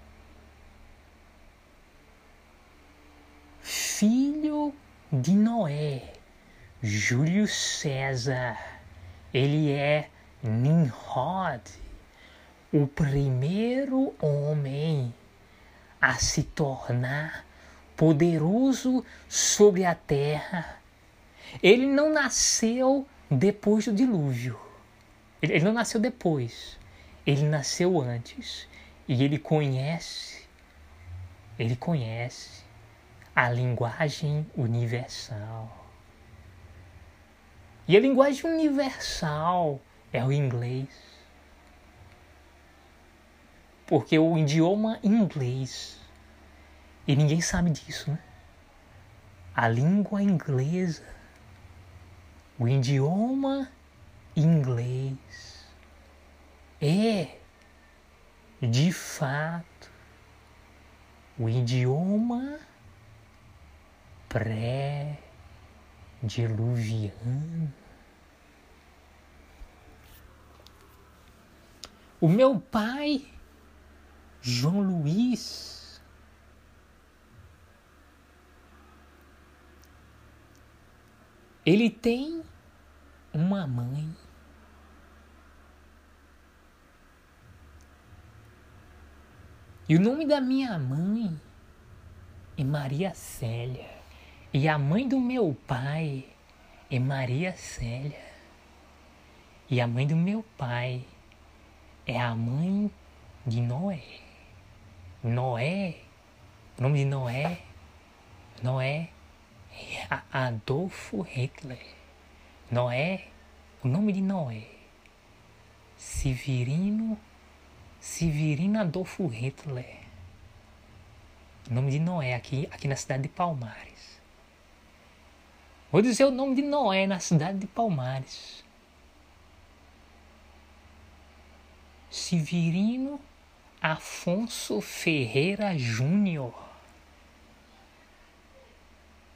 Filho de Noé. Júlio César. Ele é Nimrod, o primeiro homem a se tornar poderoso sobre a terra. Ele não nasceu depois do dilúvio. Ele não nasceu depois. Ele nasceu antes. E ele conhece, ele conhece a linguagem universal. E a linguagem universal é o inglês. Porque o idioma inglês, e ninguém sabe disso, né? A língua inglesa, o idioma inglês é, de fato, o idioma pré-diluviano. O meu pai, João Luiz, ele tem uma mãe. E o nome da minha mãe é Maria Célia. E a mãe do meu pai é Maria Célia. E a mãe do meu pai é a mãe de Noé. Noé, o nome de Noé, Noé Adolfo Hitler. Noé, o nome de Noé, Severino, Severino Adolfo Hitler. O nome de Noé aqui, aqui na cidade de Palmares. Vou dizer o nome de Noé na cidade de Palmares. Severino Afonso Ferreira Júnior.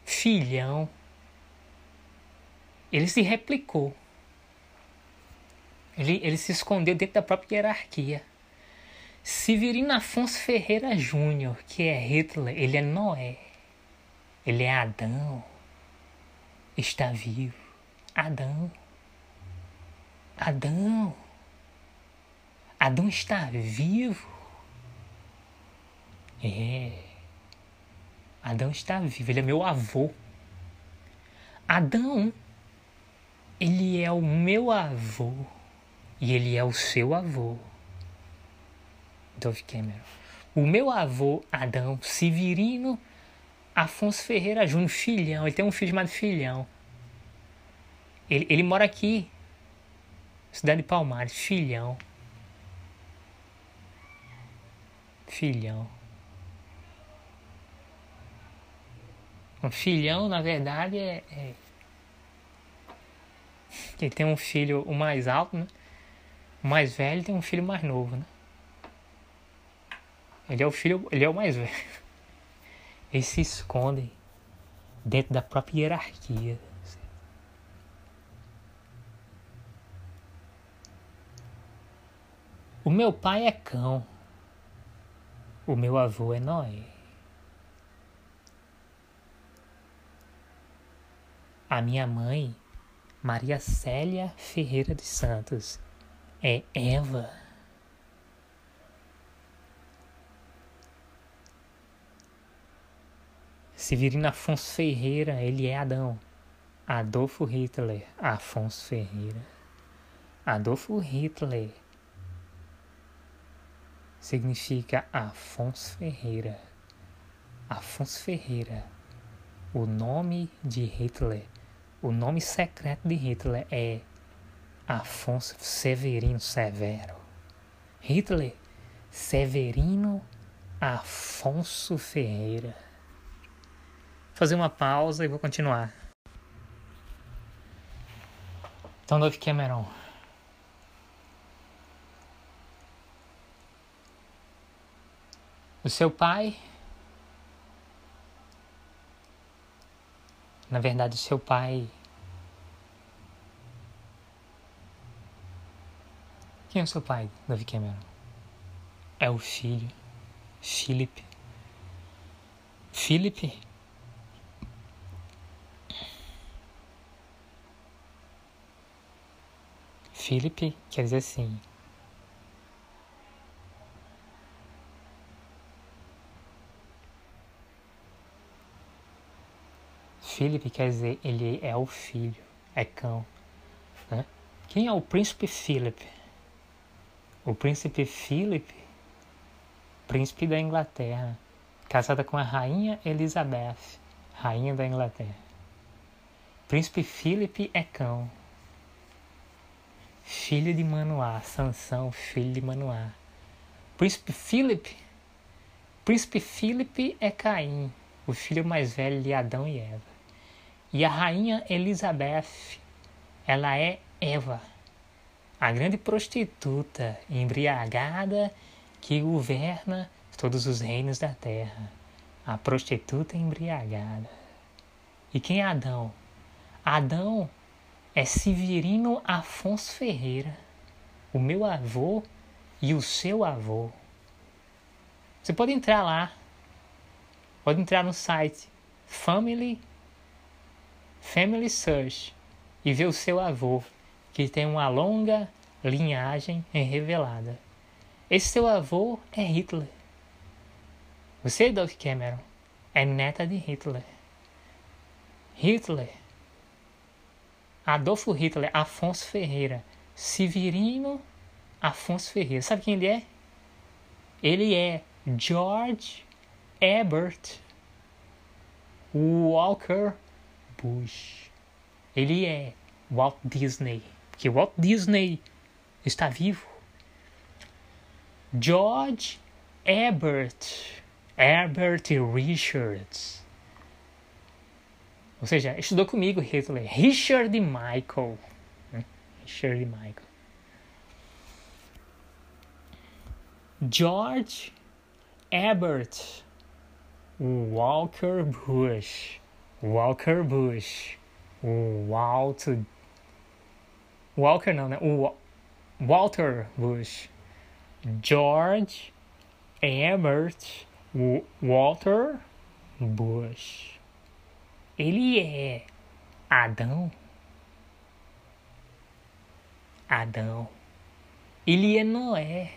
Filhão. Ele se replicou. Ele, ele se escondeu dentro da própria hierarquia. Severino Afonso Ferreira Júnior, que é Hitler, ele é Noé. Ele é Adão. Está vivo. Adão. Adão. Adão está vivo. É. Adão está vivo, ele é meu avô. Adão, ele é o meu avô e ele é o seu avô. Dove Cameron. O meu avô, Adão Severino Afonso Ferreira Júnior, filhão, ele tem um filho chamado Filhão. Ele, ele mora aqui, cidade de Palmares, Filhão. Filhão. Um filhão, na verdade, é, é. Tem um filho, o mais alto, né? O mais velho tem um filho mais novo, né? Ele é o filho, ele é o mais velho. Eles se escondem dentro da própria hierarquia. O meu pai é cão. O meu avô é Noé. A minha mãe, Maria Célia Ferreira de Santos, é Eva. Severino Afonso Ferreira, ele é Adão. Adolfo Hitler, Afonso Ferreira. Adolfo Hitler significa Afonso Ferreira. Afonso Ferreira. O nome de Hitler, o nome secreto de Hitler é Afonso Severino Severo. Hitler Severino Afonso Ferreira. Vou fazer uma pausa e vou continuar. Então, Dove Cameron. O seu pai, Na verdade, seu pai. Quem é o seu pai, Davi Cameron? É o filho, Philip. Philip? Philip quer dizer assim, Philip quer dizer ele é o filho, é cão. Né? Quem é o príncipe Philip? O príncipe Philip, príncipe da Inglaterra, casada com a rainha Elizabeth, rainha da Inglaterra. Príncipe Philip é cão filho de Manoá, Sansão, filho de Manoá. Príncipe Philip, príncipe Philip é Caim, o filho mais velho de Adão e Eva. E a rainha Elizabeth, ela é Eva, a grande prostituta embriagada que governa todos os reinos da terra. A prostituta embriagada. E quem é Adão? Adão é Severino Afonso Ferreira, o meu avô e o seu avô. Você pode entrar lá, pode entrar no site Family Family Search e ver o seu avô, que tem uma longa linhagem revelada. Esse seu avô é Hitler. Você, Dove Cameron, é neta de Hitler. Hitler Adolfo Hitler, Afonso Ferreira, Severino Afonso Ferreira. Sabe quem ele é? Ele é George Herbert Walker Bush. Ele é Walt Disney. Porque Walt Disney está vivo. George Herbert Herbert Richards ou seja, estudou comigo Hitler. Richard Michael. Né? Richard Michael. George Herbert Walker Bush. Walker Bush. O Walter. Walker não, né? O Walter Bush. George Herbert Walter Bush. Ele é Adão. Adão. Ele é Noé.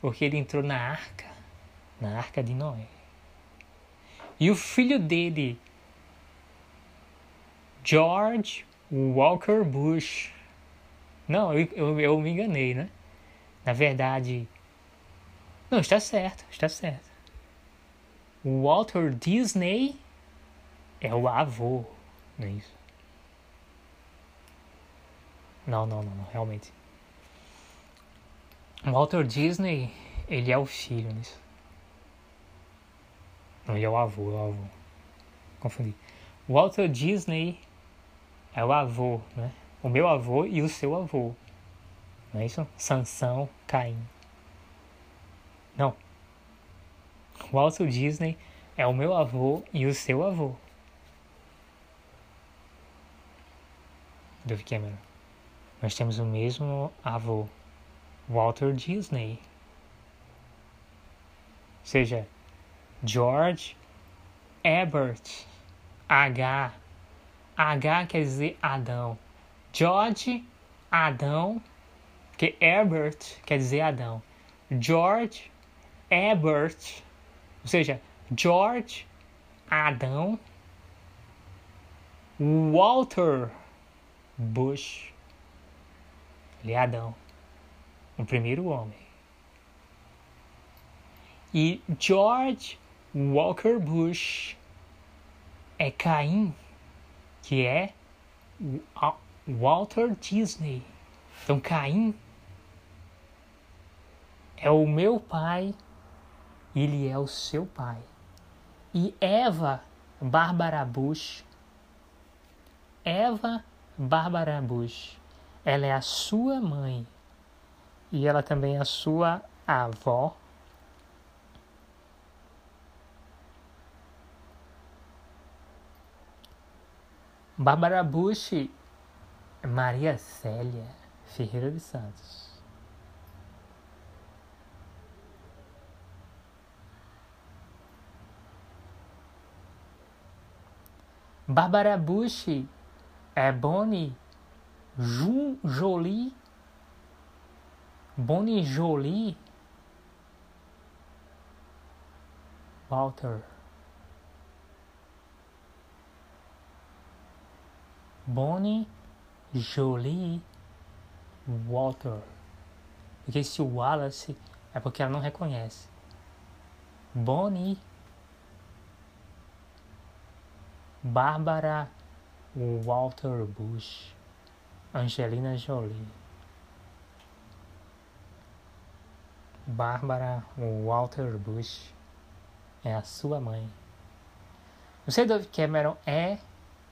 Porque ele entrou na arca. Na arca de Noé. E o filho dele, George Walker Bush. Não, eu, eu, eu me enganei, né? Na verdade. Não, está certo, está certo. Walter Disney é o avô, não é isso? Não, não, não, não realmente. Walter Disney, ele é o filho nisso. Não, ele é o avô, é o avô. Confundi. Walter Disney é o avô, né? O meu avô e o seu avô. Não é isso? Sansão, Caim. Não. O Walter Disney é o meu avô e o seu avô. Dove Cameron. Nós temos o mesmo avô, Walter Disney. Ou seja, George Herbert. H. H quer dizer Adão. George Adão, que Herbert quer dizer Adão. George Herbert, ou seja, George Adão Walter Bush, ele é Adão, o primeiro homem. E George Walker Bush é Caim, que é Walter Disney. Então Caim é o meu pai, ele é o seu pai. E Eva, Bárbara Bush, Eva Bárbara Bush. Ela é a sua mãe e ela também é a sua avó. Bárbara Bush, Maria Célia Ferreira de Santos. Bárbara Bush, é Bonnie Jun Jolie, Bonnie Jolie, Walter. Bonnie Jolie, Walter. Porque esse Wallace é porque ela não reconhece. Bonnie, Bárbara Walter Bush, Angelina Jolie, Bárbara Walter Bush é a sua mãe. Você Dove Cameron é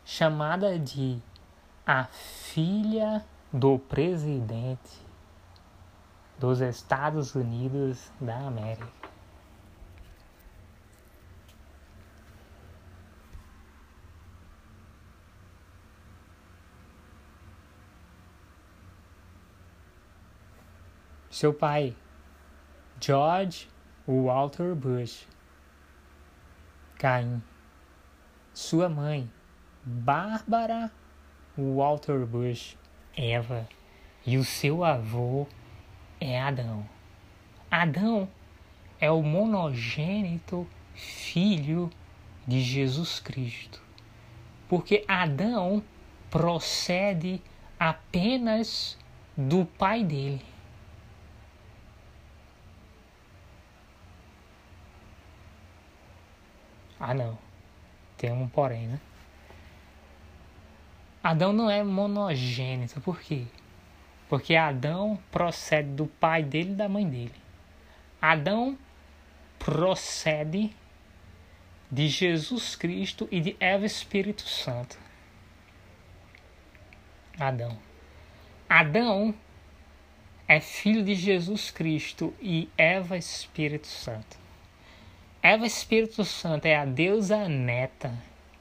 chamada de a filha do presidente dos Estados Unidos da América. Seu pai, George Walter Bush. Caim. Sua mãe, Bárbara Walter Bush. Eva. E o seu avô é Adão. Adão é o monogênito filho de Jesus Cristo. Porque Adão procede apenas do pai dele. Ah, não. Tem um porém, né? Adão não é monogênito. Por quê? Porque Adão procede do pai dele e da mãe dele. Adão procede de Jesus Cristo e de Eva Espírito Santo. Adão. Adão é filho de Jesus Cristo e Eva Espírito Santo. Eva Espírito Santo é a deusa neta,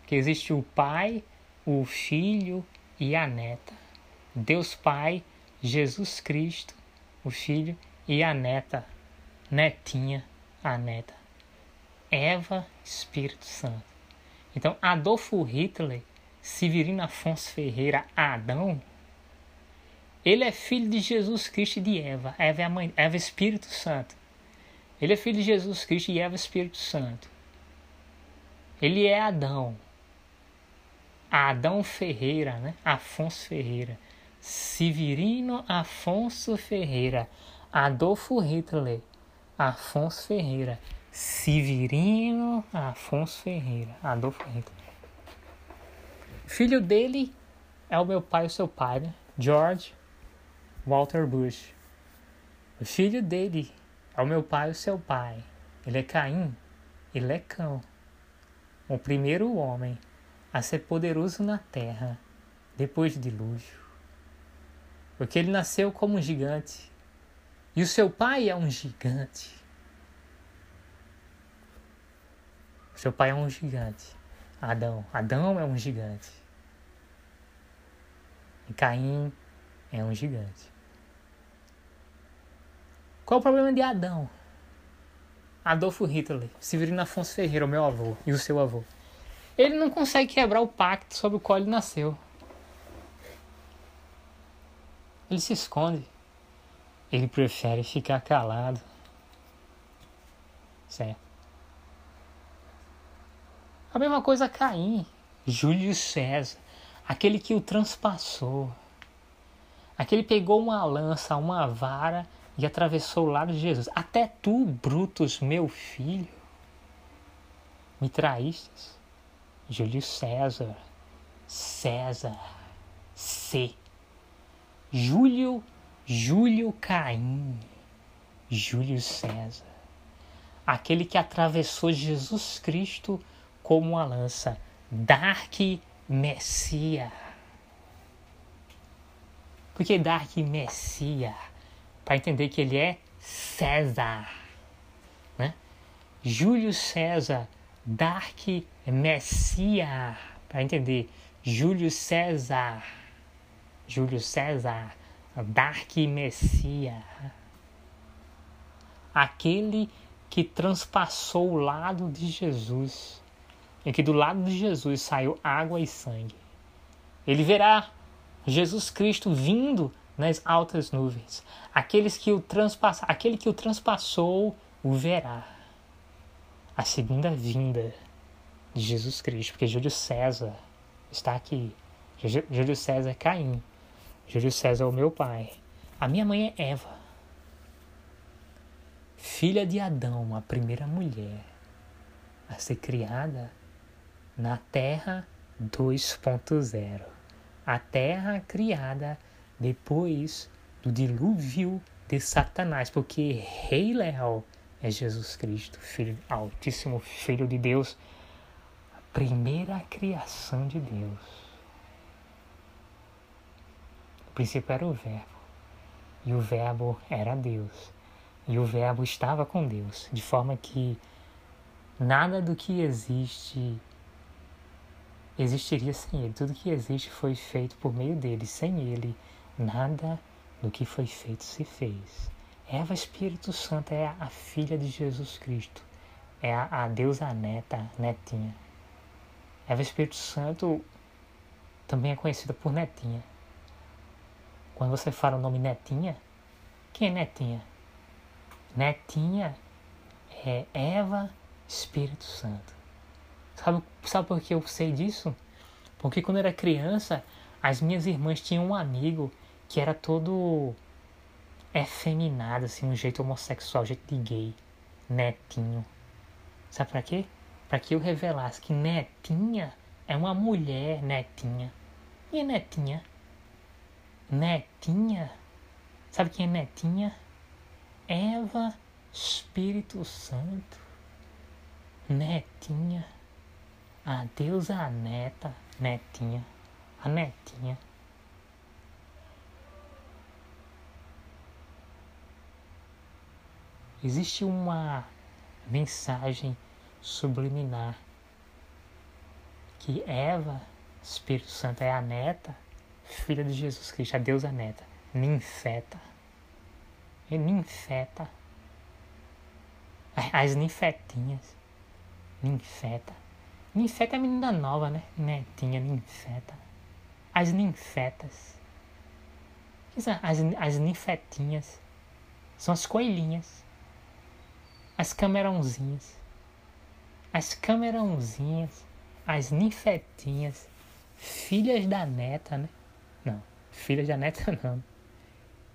que existe o Pai, o Filho e a neta. Deus Pai Jesus Cristo, o Filho, e a neta, netinha, a neta. Eva, Espírito Santo. Então, Adolfo Hitler, Severino Afonso Ferreira, Adão, ele é filho de Jesus Cristo e de Eva. Eva é a mãe, Eva é Espírito Santo. Ele é filho de Jesus Cristo e Eva é Espírito Santo. Ele é Adão. Adão Ferreira, né? Afonso Ferreira. Severino Afonso Ferreira, Adolfo Hitler, Afonso Ferreira, Severino Afonso Ferreira, Adolfo Hitler. Filho dele é o meu pai e o seu pai, né? George Walter Bush. O filho dele é o meu pai e o seu pai. Ele é Caim, ele é cão. O primeiro homem a ser poderoso na terra depois de dilúvio porque ele nasceu como um gigante. E o seu pai é um gigante. O seu pai é um gigante. Adão. Adão é um gigante. E Caim é um gigante. Qual o problema de Adão? Adolfo Hitler, Severino Afonso Ferreira, o meu avô e o seu avô. Ele não consegue quebrar o pacto sobre o qual ele nasceu. Ele se esconde. Ele prefere ficar calado. Certo. A mesma coisa Caim, Júlio César, aquele que o transpassou. Aquele pegou uma lança, uma vara e atravessou o lado de Jesus. Até tu, Brutus, meu filho, me traístes. Júlio César, César, C. Júlio, Júlio Caim, Júlio César, aquele que atravessou Jesus Cristo como uma lança, Dark Messia. Por que Dark Messia? Para entender que ele é César, né? Júlio César, Dark Messia, para entender Júlio César Júlio César, Dark Messia, aquele que transpassou o lado de Jesus, em que do lado de Jesus saiu água e sangue. Ele verá Jesus Cristo vindo nas altas nuvens. Aqueles que o transpassa, aquele que o transpassou o verá. A segunda vinda de Jesus Cristo, porque Júlio César está aqui. Júlio César é Caim. Júlio César é o meu pai. A minha mãe é Eva, filha de Adão, a primeira mulher a ser criada na Terra 2.0. A Terra criada depois do dilúvio de Satanás, porque Rei Leal é Jesus Cristo, Filho Altíssimo, Filho de Deus, a primeira criação de Deus. O princípio era o Verbo, e o Verbo era Deus, e o Verbo estava com Deus, de forma que nada do que existe existiria sem ele. Tudo que existe foi feito por meio dele. Sem ele, nada do que foi feito se fez. Eva Espírito Santo é a filha de Jesus Cristo. É a, a deusa neta, netinha. Eva Espírito Santo também é conhecida por netinha. Quando você fala o nome netinha, quem é netinha? Netinha é Eva Espírito Santo. Sabe, sabe por que eu sei disso? Porque quando eu era criança, as minhas irmãs tinham um amigo que era todo efeminado, assim, um jeito homossexual, um jeito de gay. Netinho. Sabe pra quê? Pra que eu revelasse que Netinha é uma mulher netinha. E é Netinha? Netinha? Sabe quem é Netinha? Eva Espírito Santo. Netinha. A deusa neta, netinha, a netinha. Existe uma mensagem subliminar que Eva, Espírito Santo, é a neta, filha de Jesus Cristo, a deusa neta, ninfeta. Ninfeta. As ninfetinhas. Ninfeta Ninfeta é a menina nova, né? Netinha, ninfeta. As ninfetas. As, as ninfetinhas. São as coelhinhas. As camerãozinhas. As camerãozinhas. As ninfetinhas. Filhas da neta, né? Não. Filhas da neta não.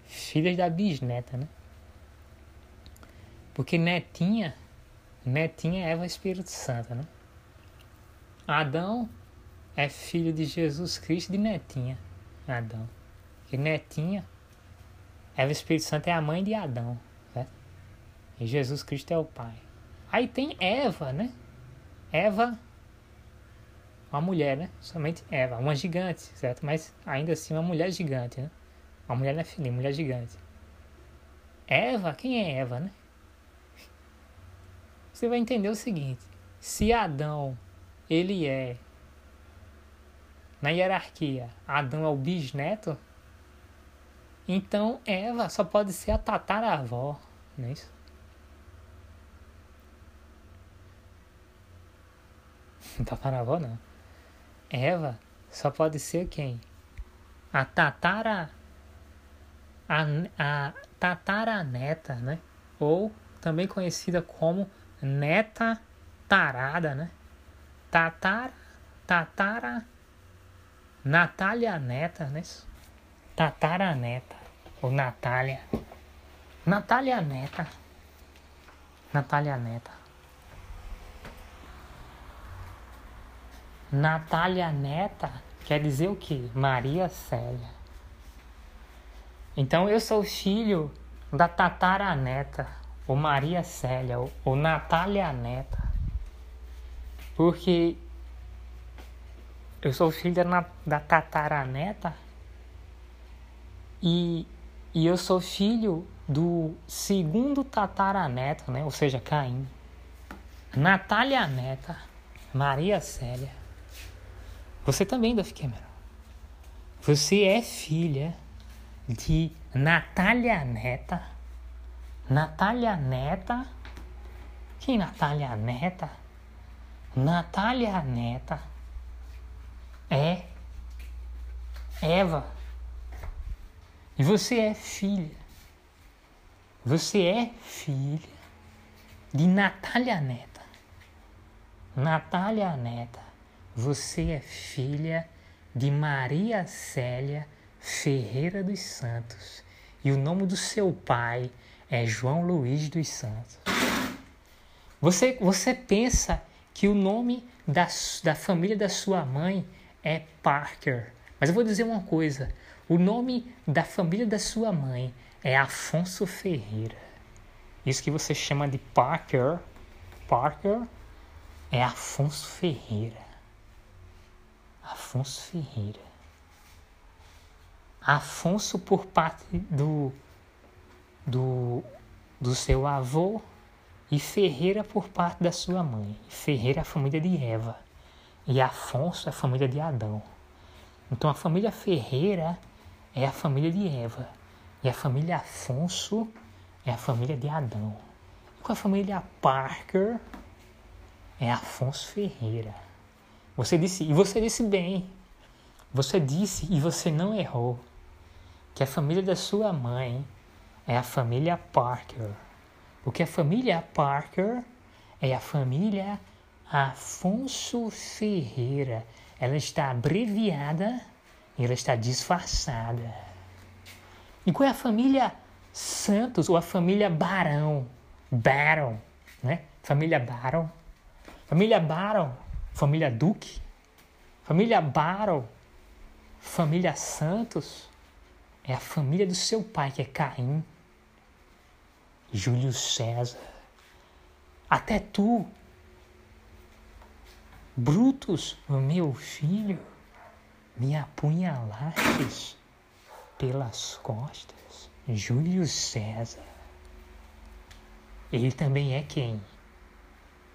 Filhas da bisneta, né? Porque netinha. Netinha é Eva Espírito Santo, né? Adão é filho de Jesus Cristo de Netinha. Adão. E Netinha, Eva Espírito Santo é a mãe de Adão. Jesus Cristo é o pai. Aí tem Eva, né? Eva, uma mulher, né? Somente Eva, uma gigante, certo? Mas ainda assim uma mulher gigante, né? Uma mulher não é filha, mulher gigante. Eva, quem é Eva, né? Você vai entender o seguinte: se Adão ele é, na hierarquia, Adão é o bisneto, então Eva só pode ser a tataravó, não é isso? Tataravó não. Eva só pode ser quem? A tatara. A, a tataraneta, né? Ou também conhecida como neta tarada, né? Tatara, Tatara, Natália Neta, né? Tatara Neta, ou Natália. Natália Neta. Natália Neta. Natália Neta quer dizer o que? Maria Célia. Então eu sou filho da Tatara Neta, ou Maria Célia, ou, Natália Neta. Porque eu sou filho da, da tataraneta e, e eu sou filho do segundo tataraneto, né? Ou seja, Caim. Natália Neta, Maria Célia. Você também, Duff Cameron. Você é filha de Natália Neta. Natália Neta. Quem é Natália Neta? Natália Neta é Eva. E você é filha. Você é filha de Natália Neta. Natália Neta, você é filha de Maria Célia Ferreira dos Santos. E o nome do seu pai é João Luiz dos Santos. Você, você pensa que o nome da, da família da sua mãe é Parker. Mas eu vou dizer uma coisa: o nome da família da sua mãe é Afonso Ferreira. Isso que você chama de Parker, Parker é Afonso Ferreira. Afonso Ferreira. Afonso por parte do, do, do seu avô e Ferreira por parte da sua mãe. Ferreira é a família de Eva e Afonso é a família de Adão. Então a família Ferreira é a família de Eva e a família Afonso é a família de Adão. E com a família Parker é Afonso Ferreira. Você disse, e você disse bem. Você disse e você não errou que a família da sua mãe é a família Parker. Porque a família Parker é a família Afonso Ferreira. Ela está abreviada e ela está disfarçada. E qual é a família Santos ou a família Barão? Baron, né? Família Baron. Família Baron, família Duque. Família Baron, família Santos. É a família do seu pai, que é Caim. Júlio César. Até tu, Brutus, meu filho, me apunhalastes pelas costas. Júlio César. Ele também é quem?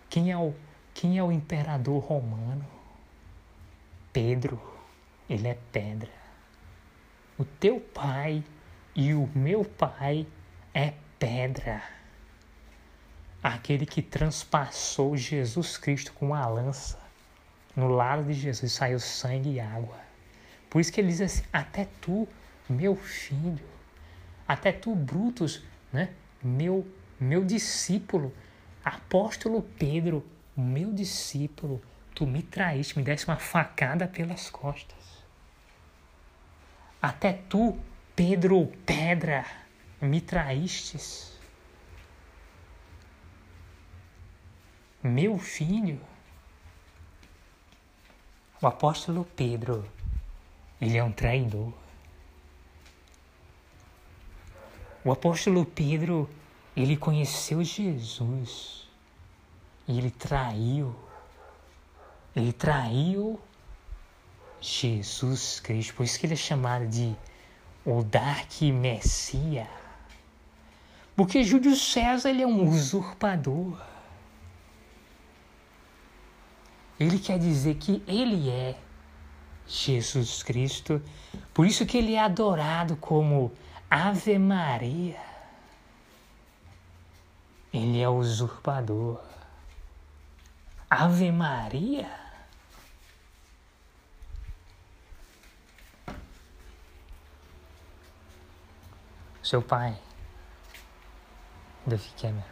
Quem é o, quem é o imperador romano? Pedro. Ele é pedra. O teu pai e o meu pai é pedra. Aquele que transpassou Jesus Cristo com uma lança. No lado de Jesus saiu sangue e água. Por isso que ele diz assim: Até tu, meu filho, até tu, Brutus, né? meu, meu discípulo, apóstolo Pedro, meu discípulo, tu me traíste, me deste uma facada pelas costas. Até tu, Pedro, pedra me traístes. Meu filho, o apóstolo Pedro, ele é um traidor. O apóstolo Pedro, ele conheceu Jesus e ele traiu. Ele traiu Jesus Cristo. Por isso que ele é chamado de o Dark Messias. Porque Júlio César ele é um usurpador. Ele quer dizer que ele é Jesus Cristo. Por isso que ele é adorado como Ave Maria. Ele é usurpador. Ave Maria. Seu pai Davi Cameron.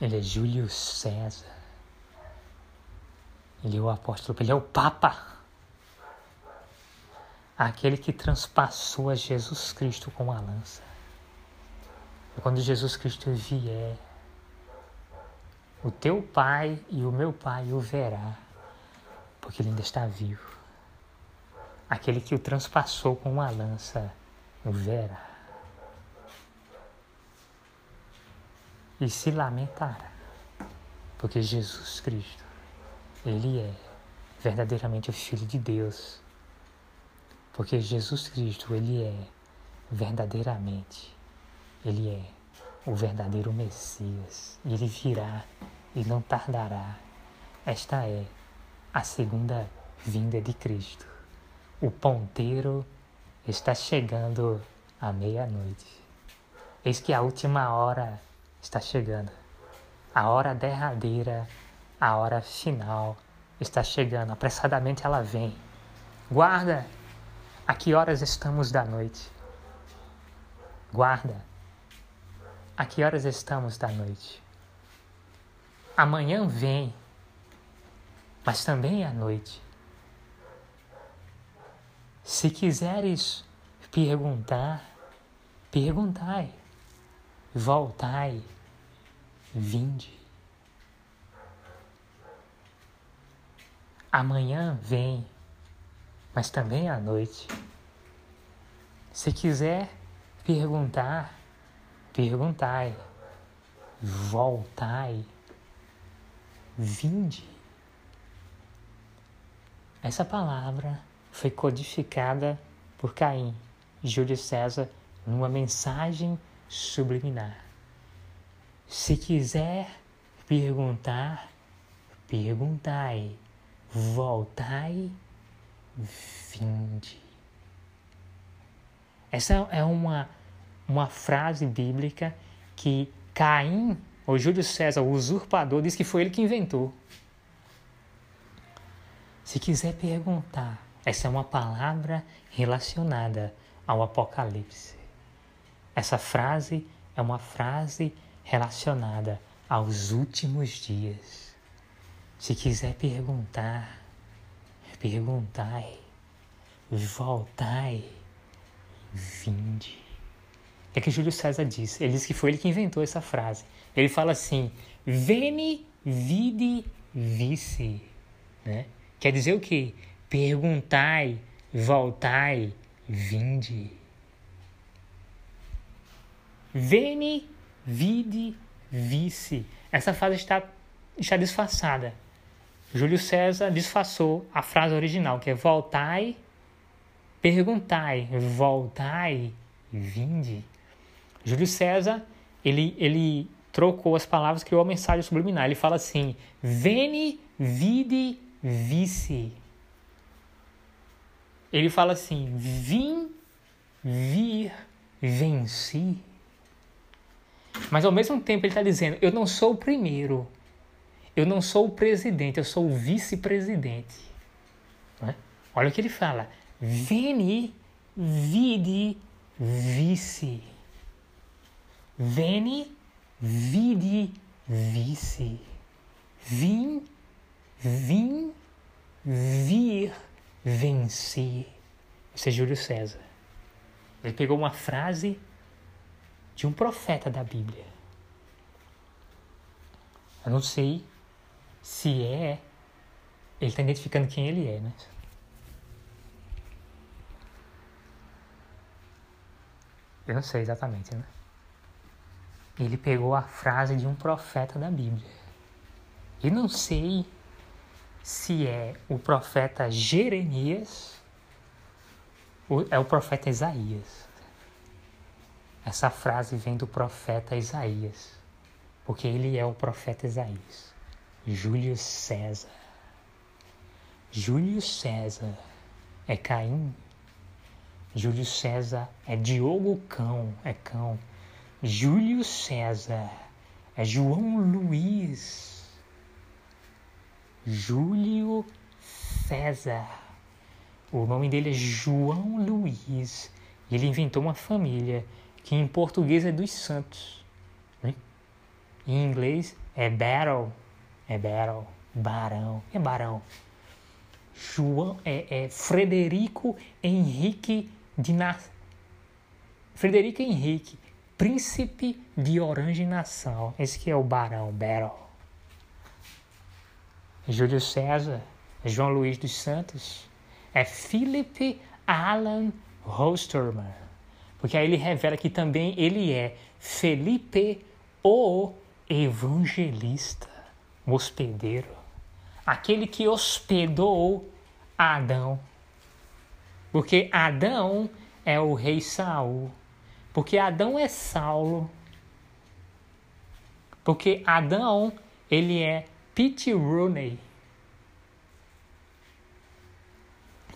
Ele é Júlio César. Ele é o apóstolo, ele é o Papa. Aquele que transpassou a Jesus Cristo com a lança. Quando Jesus Cristo vier, o teu pai e o meu pai o verá, porque ele ainda está vivo. Aquele que o transpassou com uma lança o verá. e se lamentará, porque Jesus Cristo, Ele é verdadeiramente o Filho de Deus, porque Jesus Cristo, Ele é verdadeiramente, Ele é o verdadeiro Messias, Ele virá e não tardará. Esta é a segunda vinda de Cristo. O ponteiro está chegando à meia-noite. Eis que a última hora está chegando. A hora derradeira A hora final está chegando, apressadamente ela vem. Guarda, a que horas estamos da noite? Guarda, a que horas estamos da noite? Amanhã vem, mas também à noite. Se quiseres perguntar, perguntai, voltai, vinde. Amanhã vem, mas também à noite. Se quiser perguntar, perguntai, voltai, vinde. Essa palavra foi codificada por Caim, Júlio César, numa mensagem subliminar. Se quiser perguntar, perguntai, voltai, vinde. Essa é uma, uma frase bíblica que Caim, ou Júlio César, o usurpador, diz que foi ele que inventou. Se quiser perguntar, essa é uma palavra relacionada ao Apocalipse. Essa frase é uma frase relacionada aos últimos dias. Se quiser perguntar, perguntai, voltai, vinde. É que Júlio César disse. Ele disse que foi ele que inventou essa frase. Ele fala assim: Veni, vidi, vice. Né? Quer dizer o quê? Perguntai, voltai, vinde. Veni, vide, vice. Essa frase está, está disfarçada. Júlio César disfarçou a frase original, que é voltai, perguntai, voltai, vinde. Júlio César, ele, ele trocou as palavras, criou a mensagem subliminar. Ele fala assim: Veni, vide, vice. Ele fala assim: vim, vir, venci. Mas ao mesmo tempo ele está dizendo: eu não sou o primeiro, eu não sou o presidente, eu sou o vice-presidente. É? Olha o que ele fala: veni, vidi, vice. Veni, vidi, vice. Vim, vim, vir, venci. Esse é Júlio César. Ele pegou uma frase de um profeta da Bíblia. Eu não sei se é. Ele está identificando quem ele é, né? Eu não sei exatamente, né? Ele pegou a frase de um profeta da Bíblia. E não sei se é o profeta Jeremias ou é o profeta Isaías. Essa frase vem do profeta Isaías, porque ele é o profeta Isaías. Júlio César. Júlio César é Caim. Júlio César é Diogo Cão, é Cão. Júlio César é João Luiz. Júlio César. O nome dele é João Luiz. Ele inventou uma família que em português é dos santos. Né? Em inglês é Battle. É Battle. Barão. É Barão. João, é, é Frederico Henrique de Na... Frederico Henrique, príncipe de Orange Nação. Esse que é o Barão, Battle. Júlio César, João Luiz dos Santos, é Philip Alan Hosterman. Porque aí ele revela que também ele é Felipe o evangelista, o hospedeiro, aquele que hospedou Adão. Porque Adão é o rei Saul. Porque Adão é Saulo. Porque Adão, ele é Pete Rooney.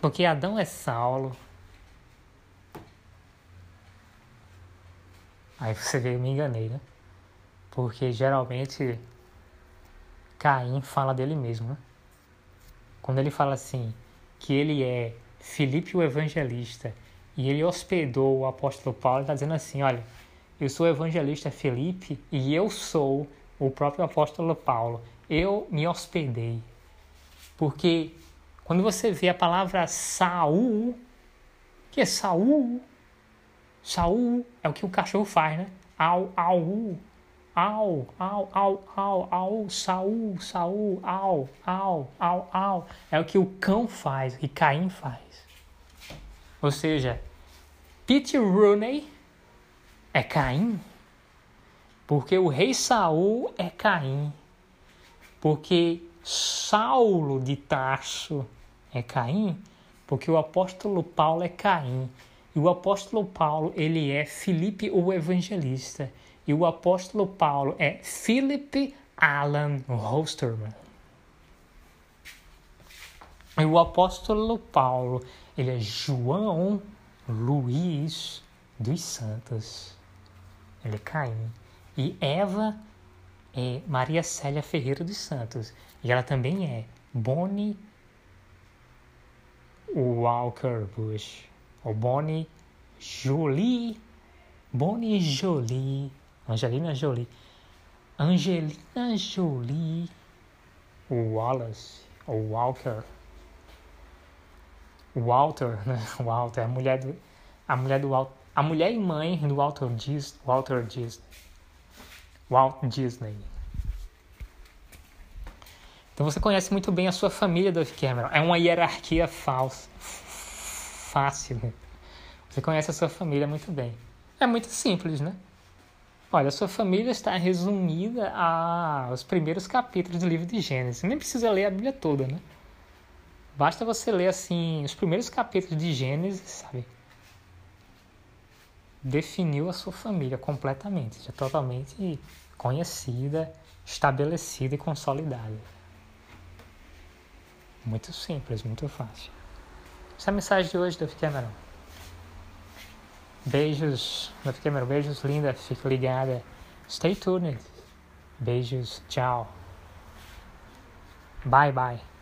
Porque Adão é Saulo. Aí você vê, eu me enganei, né? Porque geralmente Caim fala dele mesmo. Né? Quando ele fala assim, que ele é Filipe o Evangelista e ele hospedou o apóstolo Paulo, ele está dizendo assim: olha, eu sou o evangelista Felipe e eu sou o próprio apóstolo Paulo. Eu me hospedei. Porque quando você vê a palavra Saul, que é Saul? Saul é o que o cachorro faz, né? Au, au, au, au, au, au, au, Saul, Saul, au, au, au, au. É o que o cão faz, o que Caim faz. Ou seja, Pete Rooney é Caim, porque o rei Saul é Caim, porque Saulo de Tarso é Caim, porque o apóstolo Paulo é Caim. E o apóstolo Paulo, ele é Filipe o evangelista. E o apóstolo Paulo é Philip Alan Hosterman. E o apóstolo Paulo, ele é João Luiz dos Santos. Ele é Caim. E Eva é Maria Célia Ferreira dos Santos. E ela também é Bonnie Walker Bush. Ou Bonnie Jolie. Bonnie Jolie. Angelina Jolie. Angelina Jolie Wallace. Ou Walker. Walter, né? Walter, a mulher do, a mulher do Walter a mulher e mãe do Walter Disney, Walter Disney. Walt Disney. Então você conhece muito bem a sua família, Dove Cameron. É uma hierarquia falsa. Fácil. Você conhece a sua família muito bem. É muito simples, né? Olha, a sua família está resumida aos primeiros capítulos do livro de Gênesis. Nem precisa ler a Bíblia toda, né? Basta você ler assim os primeiros capítulos de Gênesis, sabe? definiu a sua família completamente, já totalmente conhecida, estabelecida e consolidada. Muito simples, muito fácil. Essa é a mensagem de hoje, Duff Cameron. Beijos, Duff Cameron. Beijos, linda. Fica ligada. Stay tuned. Beijos. Tchau. Bye, bye.